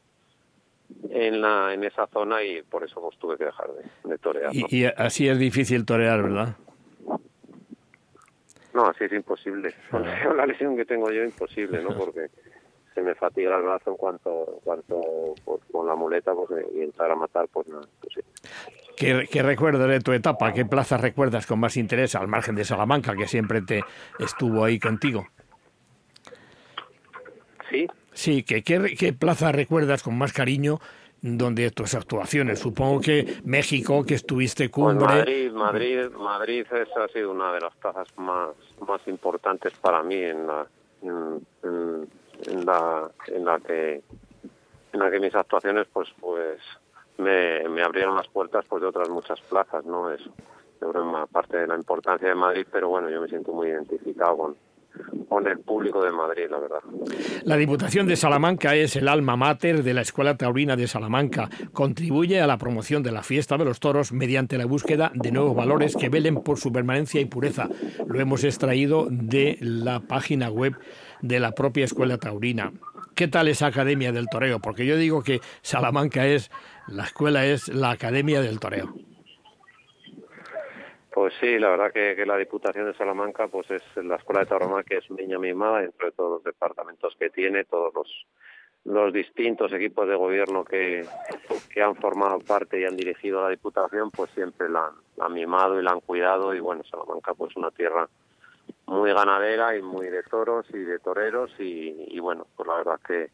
Speaker 8: en la en esa zona y por eso pues tuve que dejar de, torear.
Speaker 3: Y, así es difícil torear, ¿verdad?
Speaker 8: No, así es imposible. Con la lesión que tengo yo, imposible, ¿no? Porque se me fatiga el brazo en cuanto, en cuanto pues, con la muleta pues, y entrar a matar, pues nada, imposible.
Speaker 3: ¿Qué, ¿Qué, recuerdas de tu etapa? ¿Qué plaza recuerdas con más interés al margen de Salamanca, que siempre te estuvo ahí contigo?
Speaker 8: Sí.
Speaker 3: Sí, ¿qué, qué plaza recuerdas con más cariño donde tus actuaciones. Supongo que México, que estuviste pues cumbre.
Speaker 8: Madrid, Madrid, Madrid esa ha sido una de las plazas más, más importantes para mí en la, en, la, en la que en la que mis actuaciones pues pues me, me abrieron las puertas pues de otras muchas plazas, ¿no? Eso, yo creo parte de la importancia de Madrid, pero bueno, yo me siento muy identificado con, con el público de Madrid, la verdad.
Speaker 3: La Diputación de Salamanca es el alma mater de la Escuela Taurina de Salamanca. Contribuye a la promoción de la fiesta de los toros mediante la búsqueda de nuevos valores que velen por su permanencia y pureza. Lo hemos extraído de la página web de la propia Escuela Taurina. ¿Qué tal esa Academia del Toreo? Porque yo digo que Salamanca es, la escuela es la Academia del Toreo.
Speaker 8: Pues sí, la verdad que, la Diputación de Salamanca pues es la Escuela de Tauromaquia que es un niña mimada entre todos los departamentos que tiene, todos los, los distintos equipos de gobierno que, que han formado parte y han dirigido la Diputación, pues siempre la, han mimado y la han cuidado. Y bueno, Salamanca pues una tierra muy ganadera y muy de toros y de toreros. Y, y bueno, pues la verdad que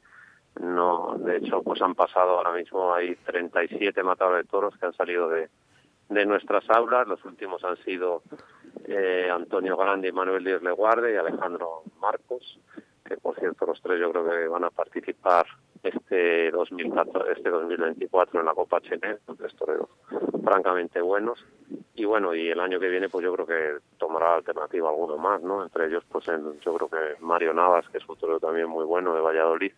Speaker 8: no, de hecho pues han pasado ahora mismo hay 37 matadores de toros que han salido de de nuestras aulas. Los últimos han sido eh, Antonio Grande Manuel Díaz Leguarde y Alejandro Marcos, que por cierto los tres yo creo que van a participar este 2014, este 2024 en la Copa Chenet, tres toreros francamente buenos. Y bueno, y el año que viene pues yo creo que tomará alternativa alguno más, ¿no? Entre ellos pues yo creo que Mario Navas, que es un torero también muy bueno de Valladolid,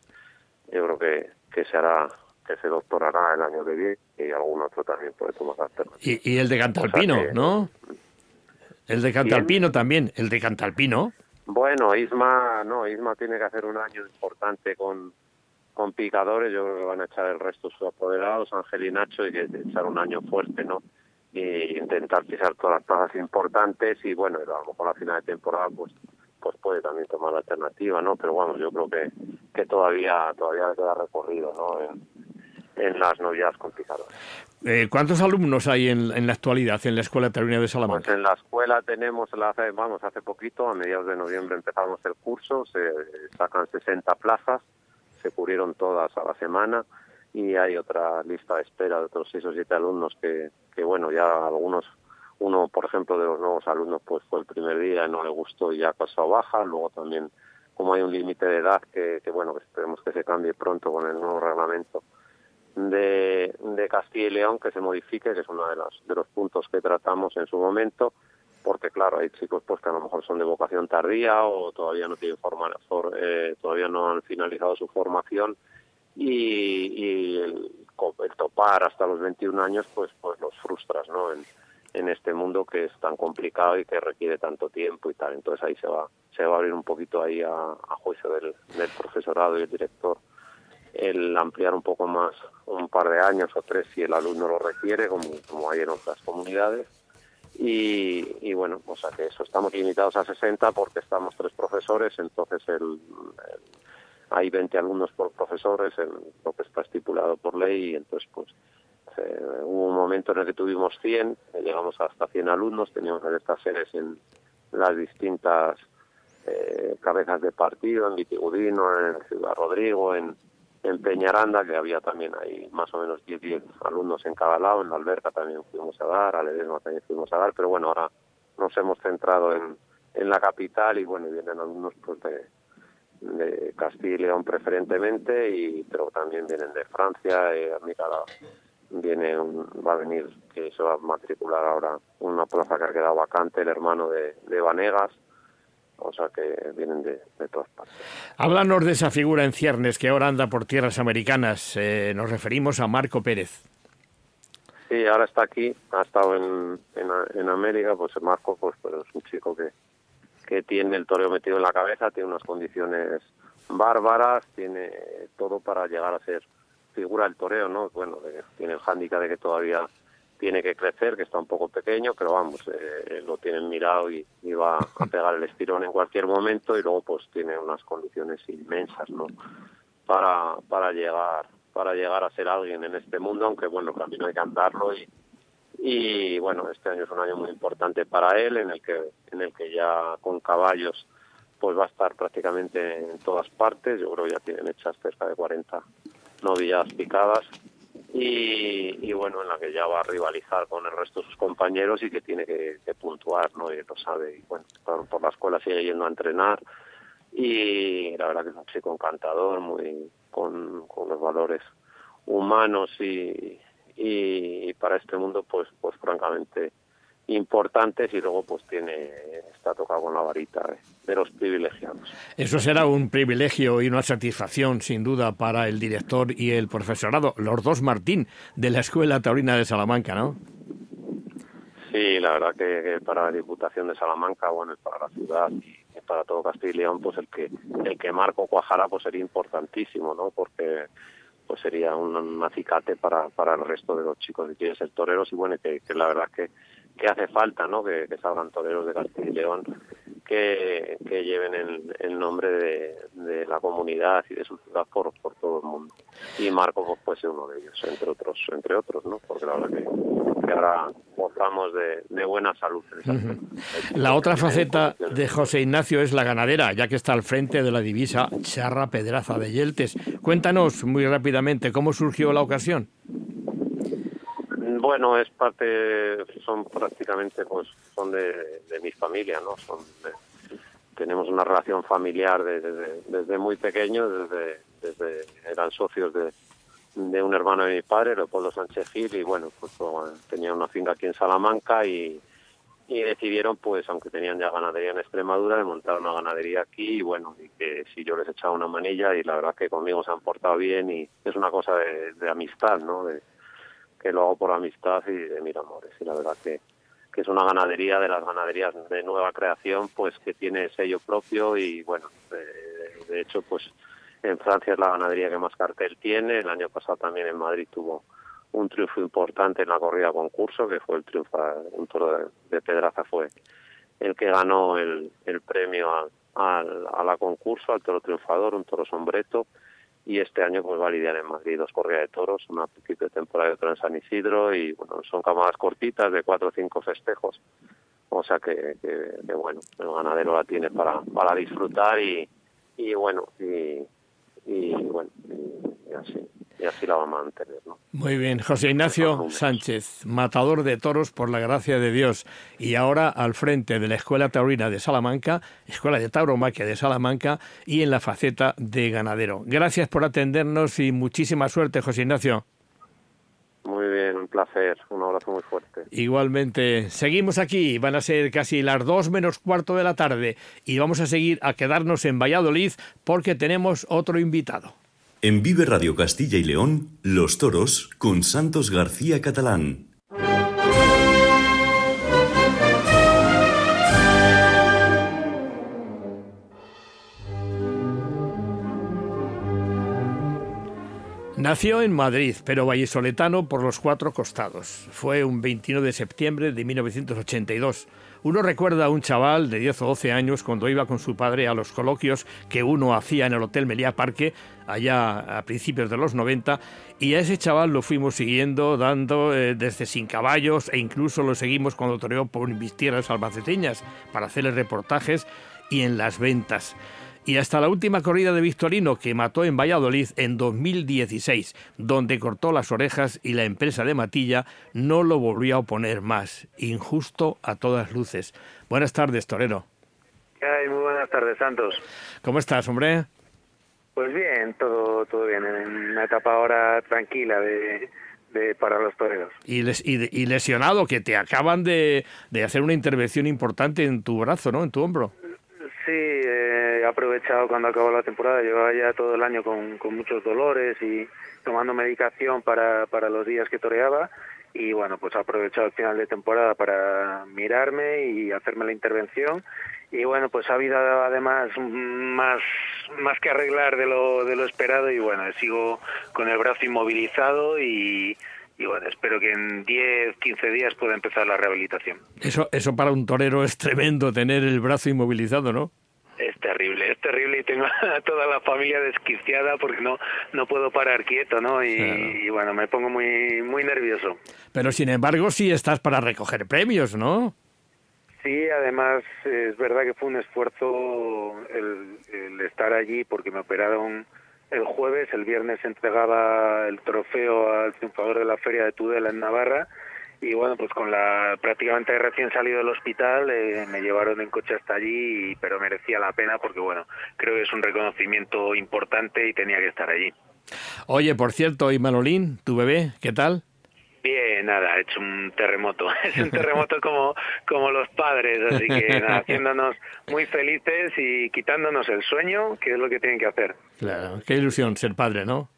Speaker 8: yo creo que, que se hará que se doctorará el año que viene y algún otro también puede tomar
Speaker 3: alternativa. Y, y el de Cantalpino, ¿no? El de Cantalpino también, el de Cantalpino.
Speaker 8: Bueno, Isma, no, Isma tiene que hacer un año importante con, con picadores, yo creo que van a echar el resto sus apoderados, Ángel y Nacho, y que echar un año fuerte, ¿no? Y intentar pisar todas las plazas importantes y bueno, a lo mejor a final de temporada pues pues puede también tomar la alternativa, ¿no? Pero bueno, yo creo que, que todavía todavía queda recorrido, ¿no? en las novedades con
Speaker 3: Eh, ¿Cuántos alumnos hay en, en, la actualidad en la Escuela Taurina de Salamanca?
Speaker 8: Pues en la escuela tenemos, hace, vamos, hace poquito, a mediados de noviembre empezamos el curso, se sacan 60 plazas, se cubrieron todas a la semana y hay otra lista de espera de otros 6 o 7 alumnos que, que, bueno, ya algunos, uno, por ejemplo, de los nuevos alumnos, pues fue el primer día y no le gustó y ya pasó a baja, luego también como hay un límite de edad que, que, bueno, esperemos que se cambie pronto con el nuevo reglamento, de, Castilla y León que se modifique, que es uno de los, de los puntos que tratamos en su momento, porque claro, hay chicos pues que a lo mejor son de vocación tardía o todavía no tienen forma, eh, todavía no han finalizado su formación y, y el, topar hasta los 21 años pues pues los frustras, ¿no? En, en este mundo que es tan complicado y que requiere tanto tiempo y tal. Entonces ahí se va se va a abrir un poquito ahí a, a juicio del, del profesorado y el director el ampliar un poco más, un par de años o tres si el alumno lo requiere, como, como hay en otras comunidades. Y, bueno, o sea que eso, estamos limitados a 60 porque estamos tres profesores, entonces el, hay 20 alumnos por profesores, lo que está estipulado por ley, y entonces pues eh, hubo un momento en el que tuvimos 100, llegamos hasta 100 alumnos, teníamos estas sedes en las distintas eh, cabezas de partido, en Vitigudino, en Ciudad Rodrigo, en, en Peñaranda, que había también ahí más o menos 10, 10 alumnos en cada lado, en la Alberca también fuimos a dar, a Ledesma también fuimos a dar, pero bueno, ahora nos hemos centrado en, en la capital y bueno, vienen alumnos pues de, de Castilla y León preferentemente, y pero también vienen de Francia, eh, viene va a venir, que se va a matricular ahora una plaza que ha quedado vacante, el hermano de, de Vanegas, o sea que vienen de, todas partes.
Speaker 3: Háblanos de esa figura en ciernes que ahora anda por tierras americanas. Eh, nos referimos a Marco Pérez.
Speaker 8: Sí, ahora está aquí, ha estado en, en, América, pues Marco pues, pues, es un chico que, que tiene el toreo metido en la cabeza, tiene unas condiciones bárbaras, tiene todo para llegar a ser figura del toreo, ¿no? Bueno, tiene el hándicap de que todavía tiene que crecer, que está un poco pequeño, pero vamos, eh, lo tienen mirado y, va a pegar el estirón en cualquier momento y luego pues tiene unas condiciones inmensas, ¿no? Para, para llegar para llegar a ser alguien en este mundo, aunque bueno, el camino hay que andarlo y, bueno, este año es un año muy importante para él, en el que, en el que ya con caballos pues va a estar prácticamente en todas partes, yo creo que ya tienen hechas cerca de 40 novillas picadas y, bueno, en la que ya va a rivalizar con el resto de sus compañeros y que tiene que, puntuar, ¿no? Y lo sabe, y bueno, por, la escuela sigue yendo a entrenar y la verdad que es un chico encantador, muy con, con los valores humanos y, y para este mundo pues pues francamente importantes y luego pues tiene está tocado con la varita de los privilegiados.
Speaker 3: Eso será un privilegio y una satisfacción sin duda para el director y el profesorado, los dos Martín de la Escuela Taurina de Salamanca, ¿no?
Speaker 8: Sí, la verdad que, para la Diputación de Salamanca, bueno, para la ciudad y para todo Castilla y León, pues el que el que Marco cuajara pues sería importantísimo, ¿no? Porque pues sería un, acicate para, para el resto de los chicos que quieren ser toreros y bueno, que, que la verdad que, que hace falta, ¿no? Que, salgan toreros de Castilla y León que, que lleven el, nombre de, la comunidad y de su ciudad por, todo el mundo. Y Marco pues, puede uno de ellos, entre otros, entre otros, ¿no? Porque la verdad que, ahora gozamos de, de, buena salud.
Speaker 3: La otra faceta de José Ignacio es la ganadera, ya que está al frente de la divisa Charra Pedraza de Yeltes. Cuéntanos muy rápidamente cómo surgió la ocasión.
Speaker 8: Bueno, es parte, son prácticamente, pues, son de, mi familia, ¿no? Son tenemos una relación familiar desde, muy pequeño, desde, desde eran socios de, un hermano de mi padre, Leopoldo Sánchez Gil, y bueno, pues, tenía una finca aquí en Salamanca y, y decidieron, pues, aunque tenían ya ganadería en Extremadura, de montar una ganadería aquí y bueno, y que si yo les echaba una manilla y la verdad que conmigo se han portado bien y es una cosa de, de amistad, ¿no? De, que lo hago por amistad y de mil amores. Y la verdad que, que es una ganadería de las ganaderías de nueva creación, pues que tiene sello propio y bueno, de, hecho, pues en Francia es la ganadería que más cartel tiene. El año pasado también en Madrid tuvo un triunfo importante en la corrida concurso, que fue el triunfo, un toro de, Pedraza fue el que ganó el, el premio a, a la concurso, al toro triunfador, un toro sombreto y este año pues va a lidiar en Madrid dos corridas de toros, una principio de temporada y otra en San Isidro y bueno, son camadas cortitas de cuatro o cinco festejos, o sea que, que, bueno, el ganadero la tiene para, para disfrutar y, y bueno, y, y bueno, y así y así la va a mantener. ¿no?
Speaker 3: Muy bien, José Ignacio Sánchez, matador de toros por la gracia de Dios y ahora al frente de la Escuela Taurina de Salamanca, Escuela de Tauromaquia de Salamanca y en la faceta de ganadero. Gracias por atendernos y muchísima suerte, José Ignacio.
Speaker 8: Muy bien, un placer, un abrazo muy fuerte.
Speaker 3: Igualmente, seguimos aquí, van a ser casi las dos menos cuarto de la tarde y vamos a seguir a quedarnos en Valladolid porque tenemos otro invitado.
Speaker 2: En Vive Radio Castilla y León, Los Toros con Santos García Catalán.
Speaker 3: Nació en Madrid, pero vallesoletano por los cuatro costados. Fue un 21 de septiembre de 1982. Uno recuerda a un chaval de 10 o 12 años cuando iba con su padre a los coloquios que uno hacía en el Hotel Meliá Parque allá a principios de los 90 y a ese chaval lo fuimos siguiendo dando eh, desde sin caballos e incluso lo seguimos cuando toreó por mis tierras albaceteñas para hacerle reportajes y en las ventas y hasta la última corrida de Victorino que mató en Valladolid en 2016, donde cortó las orejas y la empresa de Matilla no lo volvió a oponer más. Injusto a todas luces. Buenas tardes, Torero.
Speaker 9: muy buenas tardes, Santos.
Speaker 3: ¿Cómo estás, hombre?
Speaker 9: Pues bien, todo, todo bien, en una etapa ahora tranquila de, de, para los toreros.
Speaker 3: Y, y, lesionado, que te acaban de, de hacer una intervención importante en tu brazo, ¿no? En tu hombro.
Speaker 9: Sí, eh, he aprovechado cuando acabó la temporada, llevaba ya todo el año con, con muchos dolores y tomando medicación para, para los días que toreaba. Y bueno, pues he aprovechado el final de temporada para mirarme y hacerme la intervención. Y bueno, pues ha habido además más, más que arreglar de lo, de lo esperado y bueno, sigo con el brazo inmovilizado y, y bueno, espero que en 10, 15 días pueda empezar la rehabilitación.
Speaker 3: Eso, eso para un torero es tremendo, tener el brazo inmovilizado, ¿no?
Speaker 9: Es terrible, es terrible y tengo a toda la familia desquiciada porque no no puedo parar quieto, ¿no? Y, bueno, me pongo muy muy nervioso.
Speaker 3: Pero sin embargo sí estás para recoger premios, ¿no?
Speaker 9: Sí, además es verdad que fue un esfuerzo el, el estar allí porque me operaron el jueves, el viernes se entregaba el trofeo al triunfador de la feria de Tudela en Navarra y bueno, pues con la prácticamente recién salido del hospital eh, me llevaron en coche hasta allí, pero merecía la pena porque bueno, creo que es un reconocimiento importante y tenía que estar allí.
Speaker 3: Oye, por cierto, y Manolín, tu bebé, ¿qué tal?
Speaker 9: Bien, nada, ha hecho un terremoto. Es un terremoto como, como los padres, así que nada, haciéndonos muy felices y quitándonos el sueño, que es lo que tienen que hacer.
Speaker 3: Claro, qué ilusión ser padre, ¿no?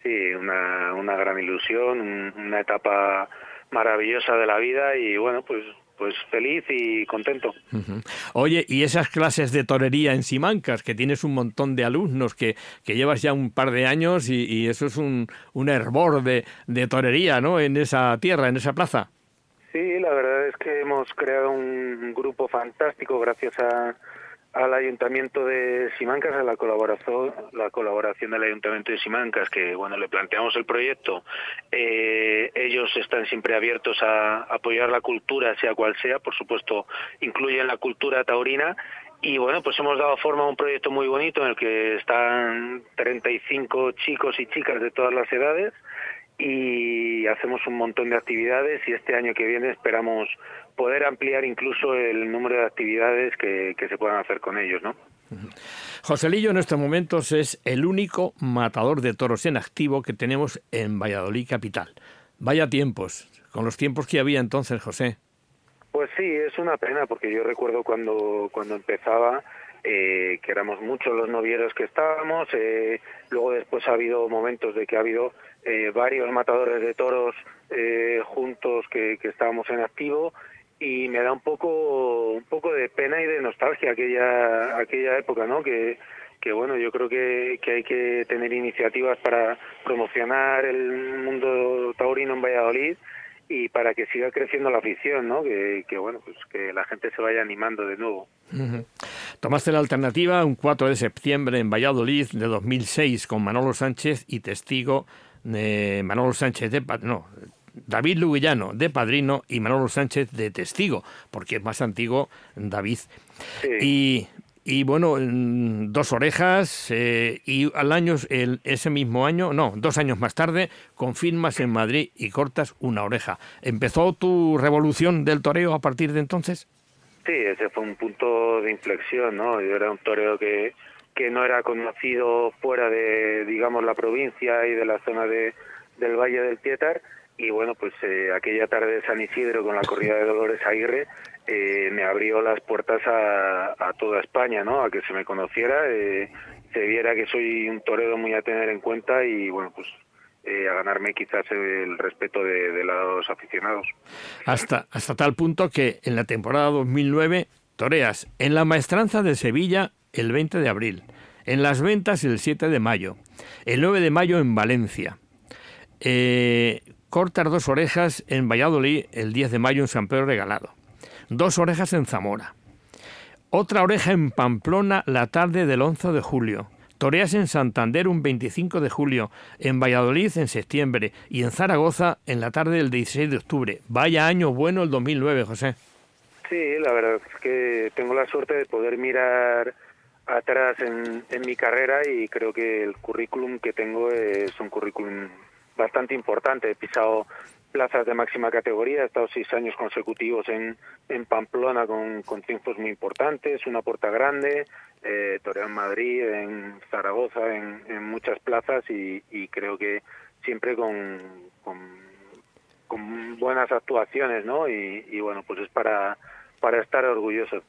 Speaker 9: Sí, una, una gran ilusión, una etapa maravillosa de la vida y bueno, pues pues feliz y contento.
Speaker 3: Oye, y esas clases de torería en Simancas, que tienes un montón de alumnos, que, que llevas ya un par de años y, eso es un, un hervor de, de torería, ¿no? En esa tierra, en esa plaza.
Speaker 9: Sí, la verdad es que hemos creado un grupo fantástico gracias a, al Ayuntamiento de Simancas, a la colaboración, la colaboración del Ayuntamiento de Simancas, que bueno, le planteamos el proyecto. Eh, ellos están siempre abiertos a apoyar la cultura, sea cual sea, por supuesto, incluyen la cultura taurina. Y bueno, pues hemos dado forma a un proyecto muy bonito en el que están 35 chicos y chicas de todas las edades y hacemos un montón de actividades y este año que viene esperamos poder ampliar incluso el número de actividades que, se puedan hacer con ellos, ¿no?
Speaker 3: Joselillo en estos momentos es el único matador de toros en activo que tenemos en Valladolid capital. Vaya tiempos, con los tiempos que había entonces, José.
Speaker 9: Pues sí, es una pena porque yo recuerdo cuando cuando empezaba eh, que éramos muchos los novieros que estábamos. Eh, luego después ha habido momentos de que ha habido eh, varios matadores de toros juntos que, que estábamos en activo y me da un poco un poco de pena y de nostalgia aquella aquella época no que que bueno yo creo que, que hay que tener iniciativas para promocionar el mundo taurino en Valladolid y para que siga creciendo la afición no que, que bueno pues que la gente se vaya animando de nuevo.
Speaker 3: Tomaste la alternativa un 4 de septiembre en Valladolid de 2006 con Manolo Sánchez y testigo de Manolo Sánchez de no David Luguillano de padrino y Manolo Sánchez de testigo, porque es más antiguo David. Y, y, bueno, dos orejas eh, y al año, el, ese mismo año, no, dos años más tarde, confirmas en Madrid y cortas una oreja. ¿Empezó tu revolución del toreo a partir de entonces?
Speaker 9: Sí, ese fue un punto de inflexión, ¿no? Yo era un toreo que, que no era conocido fuera de, digamos, la provincia y de la zona de, del Valle del Tietar y bueno, pues eh, aquella tarde de San Isidro con la corrida de Dolores Aguirre eh, me abrió las puertas a, a, toda España, ¿no? A que se me conociera, eh, se viera que soy un torero muy a tener en cuenta y bueno, pues eh, a ganarme quizás el respeto de, de, los aficionados.
Speaker 3: Hasta, hasta tal punto que en la temporada 2009 toreas en la maestranza de Sevilla el 20 de abril, en las ventas el 7 de mayo, el 9 de mayo en Valencia. Eh, cortar dos orejas en Valladolid el 10 de mayo en San Pedro Regalado, dos orejas en Zamora, otra oreja en Pamplona la tarde del 11 de julio, toreas en Santander un 25 de julio, en Valladolid en septiembre. Y en Zaragoza en la tarde del 16 de octubre. Vaya año bueno el 2009, José.
Speaker 9: Sí, la verdad es que tengo la suerte de poder mirar atrás en, en mi carrera y creo que el currículum que tengo es un currículum bastante importante. He pisado plazas de máxima categoría, he estado seis años consecutivos en, en Pamplona con, con triunfos muy importantes, una puerta grande, eh, en Madrid, en Zaragoza, en, muchas plazas y, creo que siempre con, con, con buenas actuaciones, ¿no? Y, y, bueno, pues es para, para estar orgulloso.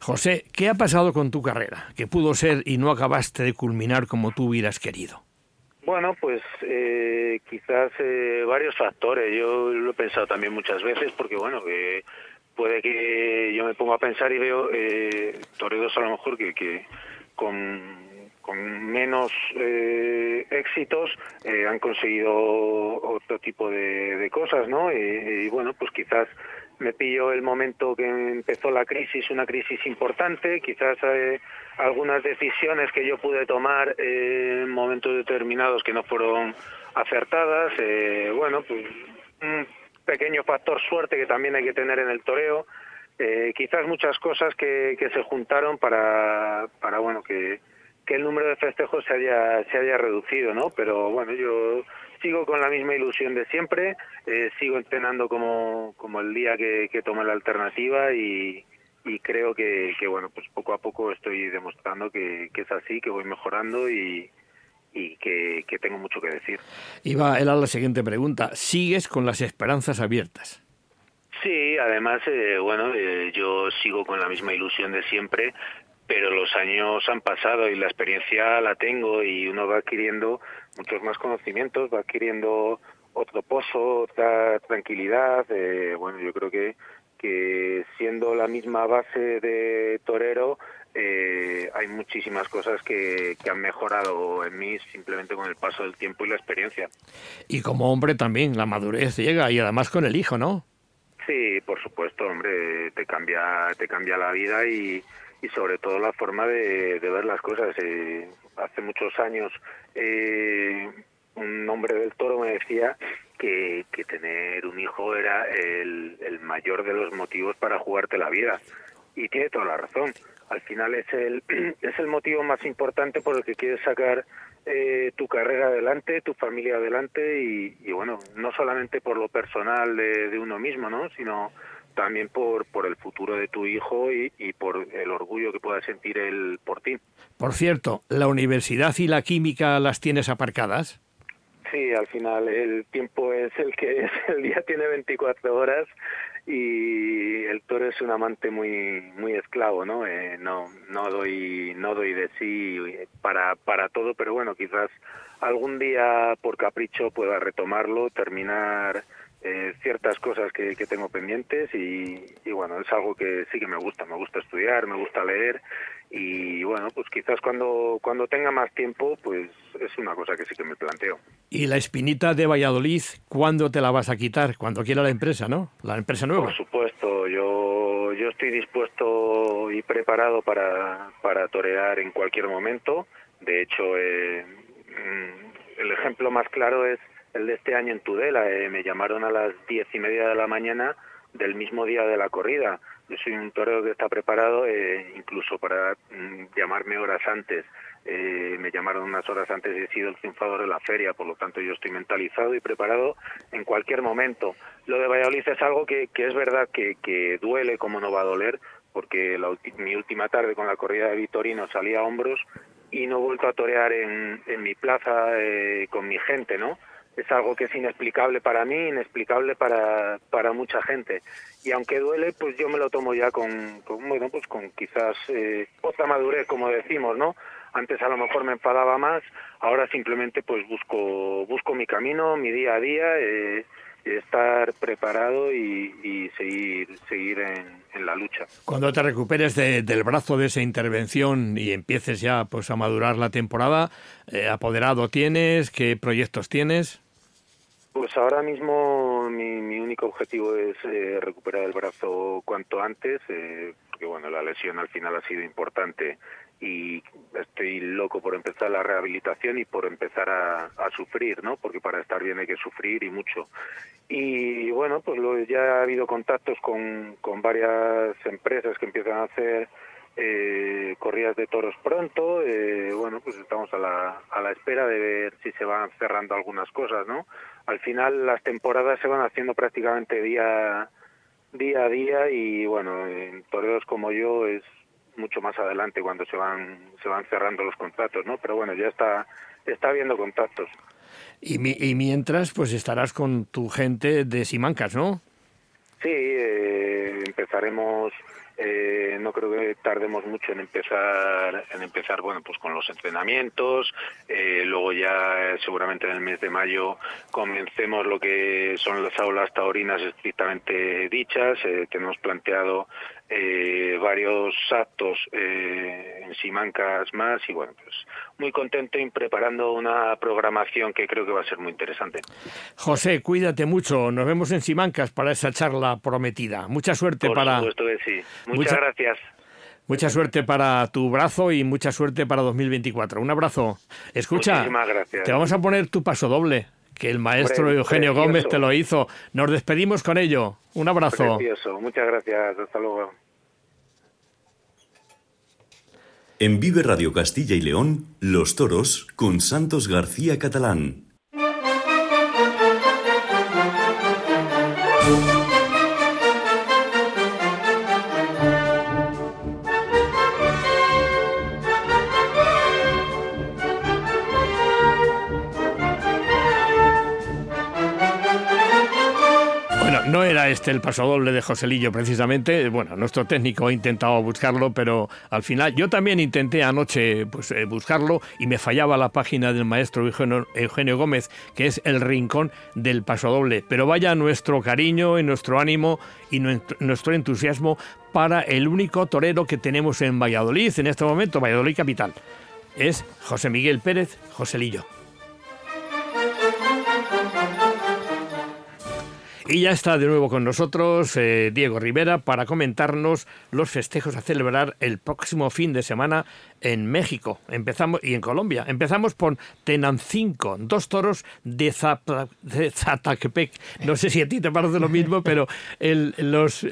Speaker 3: José, ¿qué ha pasado con tu carrera? Que pudo ser y no acabaste de culminar como tú hubieras querido.
Speaker 9: Bueno, pues eh, quizás eh, varios factores. Yo lo he pensado también muchas veces porque, bueno, puede que yo me ponga a pensar y veo eh, toreros a lo mejor que, que con con menos eh, éxitos eh, han conseguido otro tipo de, cosas, ¿no? Y, bueno, pues quizás me pillo el momento que empezó la crisis, una crisis importante, quizás eh, algunas decisiones que yo pude tomar en momentos determinados que no fueron acertadas, bueno, pues un pequeño factor suerte que también hay que tener en el toreo, quizás muchas cosas que, que se juntaron para, para bueno, que que el número de festejos se haya, se haya reducido, ¿no? Pero bueno, yo sigo con la misma ilusión de siempre, eh, sigo entrenando como, como el día que, que tomé la alternativa y, y creo que, que, bueno, pues poco a poco estoy demostrando que, que es así, que voy mejorando y, y que, que, tengo mucho que decir.
Speaker 3: Iba era la siguiente pregunta. ¿Sigues con las esperanzas abiertas?
Speaker 9: Sí, además, eh, bueno, eh, yo sigo con la misma ilusión de siempre pero los años han pasado y la experiencia la tengo y uno va adquiriendo muchos más conocimientos, va adquiriendo otro pozo, otra tranquilidad. Eh, bueno, yo creo que, que siendo la misma base de torero, eh, hay muchísimas cosas que, que, han mejorado en mí simplemente con el paso del tiempo y la experiencia.
Speaker 3: Y como hombre también, la madurez llega y además con el hijo, ¿no?
Speaker 9: Sí, por supuesto, hombre, te cambia, te cambia la vida y, y sobre todo la forma de, ver las cosas. Eh, hace muchos años eh, un hombre del toro me decía que, que tener un hijo era el, mayor de los motivos para jugarte la vida. Y tiene toda la razón. Al final es el, es el motivo más importante por el que quieres sacar eh, tu carrera adelante, tu familia adelante y, y, bueno, no solamente por lo personal de, de uno mismo, ¿no? sino también por, por el futuro de tu hijo y, y por el orgullo que pueda sentir él por ti.
Speaker 3: Por cierto, ¿la universidad y la química las tienes aparcadas?
Speaker 9: Sí, al final el tiempo es el que es, el día tiene 24 horas y el toro es un amante muy muy esclavo, ¿no? Eh, no no doy no doy de sí para para todo, pero bueno, quizás algún día por capricho pueda retomarlo, terminar eh, ciertas cosas que, que tengo pendientes y, y, bueno, es algo que sí que me gusta, me gusta estudiar, me gusta leer y bueno, pues quizás cuando, cuando tenga más tiempo, pues es una cosa que sí que me planteo.
Speaker 3: ¿Y la espinita de Valladolid, cuándo te la vas a quitar? Cuando quiera la empresa, ¿no? La empresa nueva.
Speaker 9: Por supuesto, yo, yo estoy dispuesto y preparado para, para torear en cualquier momento. De hecho, eh, mm, el ejemplo más claro es el de este año en Tudela. Eh, me llamaron a las diez y media de la mañana del mismo día de la corrida. Yo soy un torero que está preparado eh, incluso para mm, llamarme horas antes. Eh, me llamaron unas horas antes y he sido el triunfador de la feria, por lo tanto yo estoy mentalizado y preparado en cualquier momento. Lo de Valladolid es algo que, es verdad que, duele como no va a doler, porque la, mi última tarde con la corrida de Vitorino salí a hombros y no he vuelto a torear en, en mi plaza eh, con mi gente, ¿no? Es algo que es inexplicable para mí, inexplicable para, para mucha gente. Y aunque duele, pues yo me lo tomo ya con, con bueno, pues con quizás eh, otra madurez, como decimos, ¿no? Antes a lo mejor me enfadaba más, ahora simplemente pues busco, busco mi camino, mi día a día, eh, estar preparado y, seguir, seguir en, la lucha.
Speaker 3: Cuando te recuperes de, del brazo de esa intervención y empieces ya pues a madurar la temporada, eh, ¿apoderado tienes? ¿Qué proyectos tienes?
Speaker 9: Pues ahora mismo mi, mi único objetivo es eh, recuperar el brazo cuanto antes, eh, porque bueno, la lesión al final ha sido importante y estoy loco por empezar la rehabilitación y por empezar a, a, sufrir, ¿no? Porque para estar bien hay que sufrir y mucho. Y bueno, pues lo, ya ha habido contactos con, con varias empresas que empiezan a hacer eh, corridas de toros pronto. Eh, bueno, pues estamos a la, a la espera de ver si se van cerrando algunas cosas, ¿no? al final las temporadas se van haciendo prácticamente día día a día y bueno en toreros como yo es mucho más adelante cuando se van se van cerrando los contratos no pero bueno ya está está habiendo contactos
Speaker 3: y, mi, y mientras pues estarás con tu gente de Simancas no
Speaker 9: sí eh, empezaremos eh, no creo que tardemos mucho en empezar en empezar bueno pues con los entrenamientos eh, luego ya eh, seguramente en el mes de mayo comencemos lo que son las aulas taurinas estrictamente dichas tenemos planteado varios actos en Simancas más y bueno pues muy contento y preparando una programación que creo que va a ser muy interesante
Speaker 3: José cuídate mucho nos vemos en Simancas para esa charla prometida mucha suerte
Speaker 9: Por
Speaker 3: para
Speaker 9: supuesto que sí Muchas gracias.
Speaker 3: Mucha suerte para tu brazo y mucha suerte para 2024. Un abrazo. Escucha, te vamos a poner tu paso doble, que el maestro Eugenio Gómez te lo hizo. Nos despedimos con ello. Un abrazo.
Speaker 9: Precioso. Muchas gracias. Hasta luego.
Speaker 2: En Vive Radio Castilla y León, Los Toros con Santos García Catalán.
Speaker 3: Este el paso doble de Joselillo, precisamente. Bueno, nuestro técnico ha intentado buscarlo, pero al final yo también intenté anoche pues, eh, buscarlo y me fallaba la página del maestro Eugenio, Gómez, que es el rincón del paso doble. Pero vaya nuestro cariño y nuestro ánimo y nuestro entusiasmo para el único torero que tenemos en Valladolid en este momento, Valladolid Capital. Es José Miguel Pérez Joselillo. Y ya está de nuevo con nosotros eh, Diego Rivera para comentarnos los festejos a celebrar el próximo fin de semana en México empezamos y en Colombia. Empezamos por Tenancinco, dos toros de, Zatacpec. No sé si a ti te parece lo mismo, pero el, los,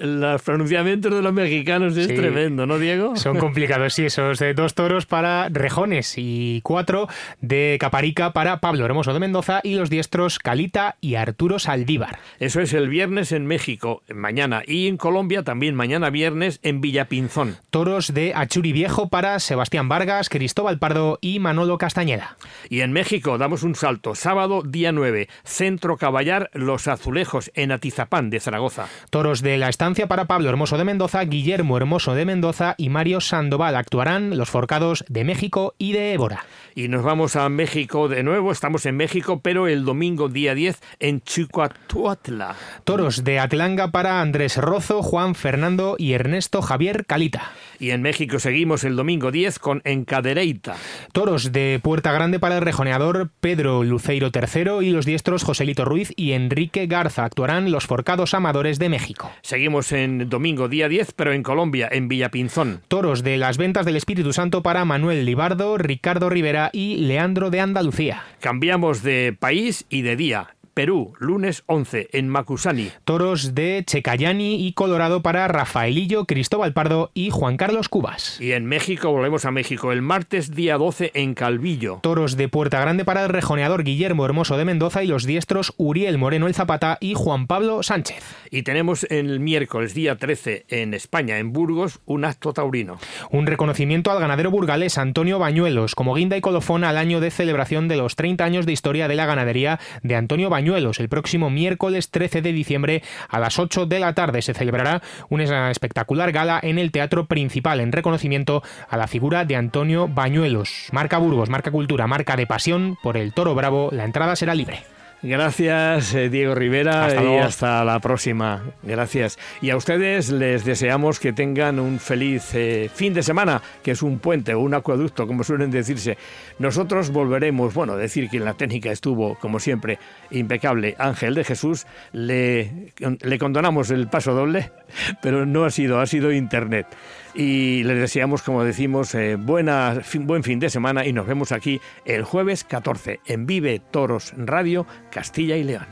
Speaker 3: pronunciamientos de los mexicanos es tremendo, ¿no, Diego?
Speaker 4: Son complicados, sí, esos eh, dos toros para Rejones y cuatro de Caparica para Pablo Hermoso de Mendoza y los diestros Calita y Arturo Saldívar.
Speaker 3: Eso es el viernes en México, mañana, y en Colombia también mañana viernes en Villapinzón.
Speaker 4: Toros de Achuri Viejo para Sebastián Vargas, Cristóbal Pardo y Manolo Castañeda.
Speaker 3: Y en México damos un salto. Sábado, día 9, Centro Caballar Los Azulejos, en Atizapán de Zaragoza.
Speaker 4: Toros de la estancia para Pablo Hermoso de Mendoza, Guillermo Hermoso de Mendoza y Mario Sandoval. Actuarán los forcados de México y de Évora.
Speaker 3: Y nos vamos a México de nuevo. Estamos en México, pero el domingo, día 10, en Chicoatuatla.
Speaker 4: Toros de Atlanga para Andrés Rozo, Juan Fernando y Ernesto Javier Calita.
Speaker 3: Y en México seguimos el domingo 10 con Encadereita.
Speaker 4: Toros de Puerta Grande para el rejoneador Pedro Luceiro III y los diestros Joselito Ruiz y Enrique Garza. Actuarán los forcados amadores de México.
Speaker 3: Seguimos en domingo día 10, pero en Colombia, en Villapinzón.
Speaker 4: Toros de las ventas del Espíritu Santo para Manuel Libardo, Ricardo Rivera y Leandro de Andalucía.
Speaker 3: Cambiamos de país y de día. Perú, lunes 11 en Macusani.
Speaker 4: Toros de Checayani y Colorado para Rafaelillo, Cristóbal Pardo y Juan Carlos Cubas.
Speaker 3: Y en México, volvemos a México, el martes día 12 en Calvillo.
Speaker 4: Toros de Puerta Grande para el rejoneador Guillermo Hermoso de Mendoza y los diestros Uriel Moreno el Zapata y Juan Pablo Sánchez.
Speaker 3: Y tenemos el miércoles día 13 en España, en Burgos, un acto taurino.
Speaker 4: Un reconocimiento al ganadero burgalés Antonio Bañuelos como guinda y colofón al año de celebración de los 30 años de historia de la ganadería de Antonio Bañuelos el próximo miércoles 13 de diciembre a las 8 de la tarde se celebrará una espectacular gala en el Teatro Principal en reconocimiento a la figura de Antonio Bañuelos. Marca Burgos, marca Cultura, marca de pasión por el Toro Bravo. La entrada será libre.
Speaker 3: Gracias, eh, Diego Rivera, y hasta la próxima. Gracias. Y a ustedes les deseamos que tengan un feliz eh, fin de semana, que es un puente o un acueducto, como suelen decirse. Nosotros volveremos, bueno, decir que en la técnica estuvo, como siempre, impecable Ángel de Jesús. Le, le condonamos el paso doble, pero no ha sido, ha sido Internet y les deseamos, como decimos, eh, buena, buen fin de semana y nos vemos aquí el jueves 14 en Vive Toros Radio Castilla y León.